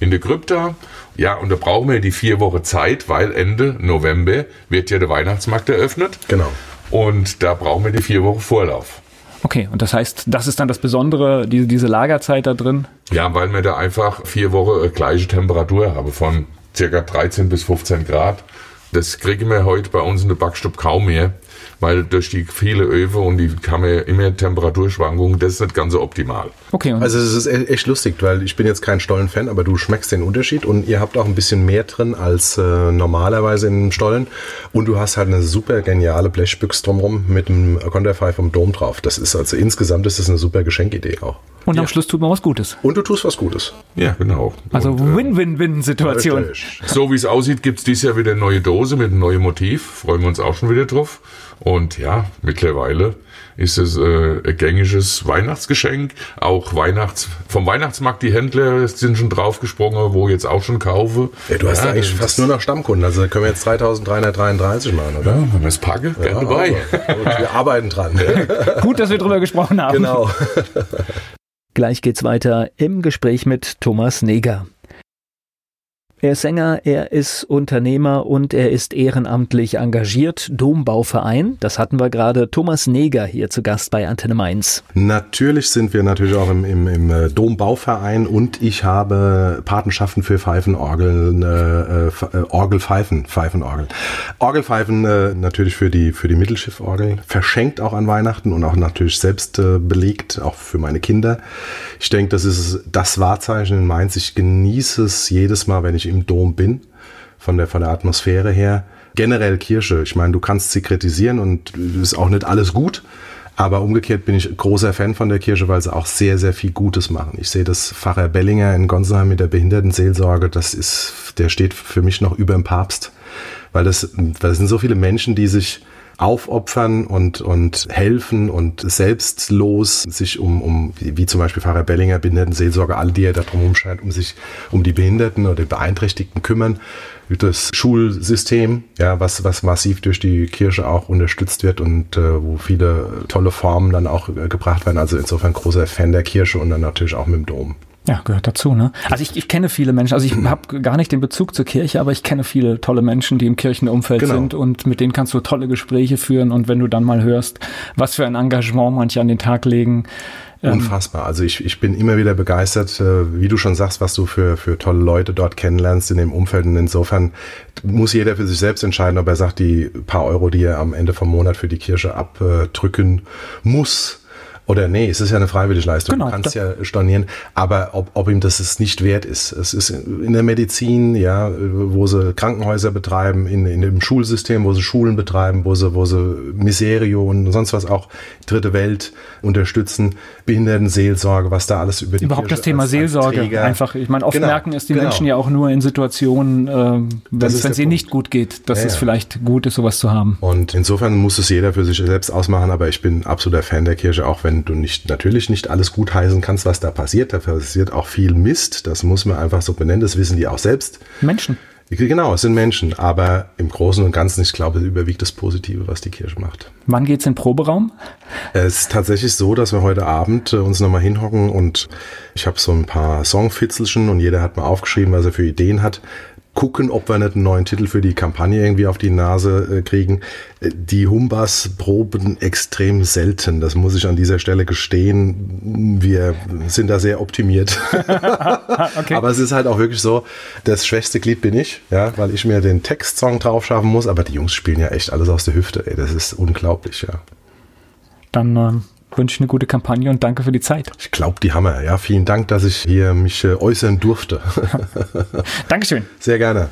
in der Krypta. Ja, und da brauchen wir die vier Wochen Zeit, weil Ende November wird ja der Weihnachtsmarkt eröffnet. Genau. Und da brauchen wir die vier Wochen Vorlauf. Okay, und das heißt, das ist dann das Besondere, diese, diese Lagerzeit da drin. Ja, weil wir da einfach vier Wochen äh, gleiche Temperatur haben, von circa 13 bis 15 Grad. Das kriegen wir heute bei uns in der Backstube kaum mehr, weil durch die viele Öfen und die haben wir immer Temperaturschwankungen, das ist nicht ganz so optimal. Okay, und Also es ist e- echt lustig, weil ich bin jetzt kein Stollen-Fan, aber du schmeckst den Unterschied und ihr habt auch ein bisschen mehr drin als äh, normalerweise in Stollen und du hast halt eine super geniale Blechbüchse drumrum mit einem Konterfei vom Dom drauf. Das ist also insgesamt ist das eine super Geschenkidee auch. Und am Schluss tut man was Gutes. Und du tust was Gutes. Ja, genau. Also äh, Win-Win-Win-Situation. Richtig. so wie es aussieht, gibt's dieses Jahr wieder eine neue Dose mit einem neuen Motiv. Freuen wir uns auch schon wieder drauf. Und ja, mittlerweile ist es äh, ein gängiges Weihnachtsgeschenk. Auch Weihnachts vom Weihnachtsmarkt, die Händler sind schon draufgesprungen, wo ich jetzt auch schon kaufe. Ja, du hast ja, eigentlich fast nur noch Stammkunden. Also da können wir jetzt 3333 machen, oder? Ja, wenn wir es packen, gerne dabei. wir arbeiten dran. Gut, dass wir drüber gesprochen haben. genau. (laughs) Gleich geht's weiter im Gespräch mit Thomas Neger. Er ist Sänger, er ist Unternehmer und er ist ehrenamtlich engagiert. Dombauverein, das hatten wir gerade. Thomas Neger hier zu Gast bei Antenne Mainz. Natürlich sind wir natürlich auch im, im, im äh, Dombauverein und ich habe Patenschaften für Pfeifenorgeln, äh, äh, Orgelpfeifen, Pfeifenorgeln. Orgelpfeifen äh, natürlich für die, für die Mittelschifforgel, verschenkt auch an Weihnachten und auch natürlich selbst äh, belegt, auch für meine Kinder. Ich denke, das ist das Wahrzeichen in Mainz. Ich genieße es jedes Mal, wenn ich im Dom bin, von der, von der Atmosphäre her. Generell Kirche, ich meine, du kannst sie kritisieren und ist auch nicht alles gut. Aber umgekehrt bin ich großer Fan von der Kirche, weil sie auch sehr, sehr viel Gutes machen. Ich sehe das Pfarrer Bellinger in Gonsenheim mit der Behindertenseelsorge, das ist, der steht für mich noch über dem Papst. Weil das, das sind so viele Menschen, die sich aufopfern und, und helfen und selbstlos sich um, um wie, zum Beispiel Pfarrer Bellinger, Behindertenseelsorge, alle, die er da drum scheint, um sich um die Behinderten oder Beeinträchtigten kümmern. Das Schulsystem, ja, was, was massiv durch die Kirche auch unterstützt wird und äh, wo viele tolle Formen dann auch äh, gebracht werden. Also insofern großer Fan der Kirche und dann natürlich auch mit dem Dom. Ja, gehört dazu, ne? Also ich, ich kenne viele Menschen, also ich (clears throat) habe gar nicht den Bezug zur Kirche, aber ich kenne viele tolle Menschen, die im Kirchenumfeld Genau. sind und mit denen kannst du tolle Gespräche führen und wenn du dann mal hörst, was für ein Engagement manche an den Tag legen, ähm, Unfassbar. Also ich, ich bin immer wieder begeistert, äh, wie du schon sagst, was du für, für tolle Leute dort kennenlernst in dem Umfeld. Und insofern muss jeder für sich selbst entscheiden, ob er sagt, die paar Euro, die er am Ende vom Monat für die Kirche abdrücken muss, oder nee, es ist ja eine freiwillige Leistung. Genau, du kannst ja stornieren, aber ob, ob ihm das es nicht wert ist. Es ist in der Medizin, ja, wo sie Krankenhäuser betreiben, in, in dem Schulsystem, wo sie Schulen betreiben, wo sie, wo sie Miserio und sonst was auch dritte Welt unterstützen, Behindertenseelsorge, was da alles über die überhaupt Kirche das Thema als- als Seelsorge Träger- einfach. Ich meine, oft Genau, merken es die genau. Menschen ja auch nur in Situationen, äh, wenn es ihnen Punkt. nicht gut geht, dass Ja, es vielleicht gut ist, sowas zu haben. Und insofern muss es jeder für sich selbst ausmachen, aber ich bin absoluter Fan der Kirche, auch wenn du nicht, natürlich nicht alles gut heißen kannst, was da passiert. Da passiert auch viel Mist, das muss man einfach so benennen, das wissen die auch selbst. Menschen. Genau, es sind Menschen, aber im Großen und Ganzen, ich glaube, überwiegt das Positive, was die Kirche macht. Wann geht's in den Proberaum? Es ist tatsächlich so, dass wir heute Abend äh, uns nochmal hinhocken und ich habe so ein paar Songfitzelchen und jeder hat mal aufgeschrieben, was er für Ideen hat. Gucken, ob wir nicht einen neuen Titel für die Kampagne irgendwie auf die Nase äh, kriegen. Äh, Die Humbas proben extrem selten. Das muss ich an dieser Stelle gestehen. Wir sind da sehr optimiert. (laughs) (laughs) Okay. Aber es ist halt auch wirklich so, das schwächste Glied bin ich, ja, weil ich mir den Textsong drauf schaffen muss. Aber die Jungs spielen ja echt alles aus der Hüfte. Ey, das ist unglaublich, ja. Dann ähm, wünsche eine gute Kampagne und danke für die Zeit. Ich glaube, die Hammer. Ja, vielen Dank, dass ich hier mich äh, äußern durfte. (laughs) Dankeschön. Sehr gerne.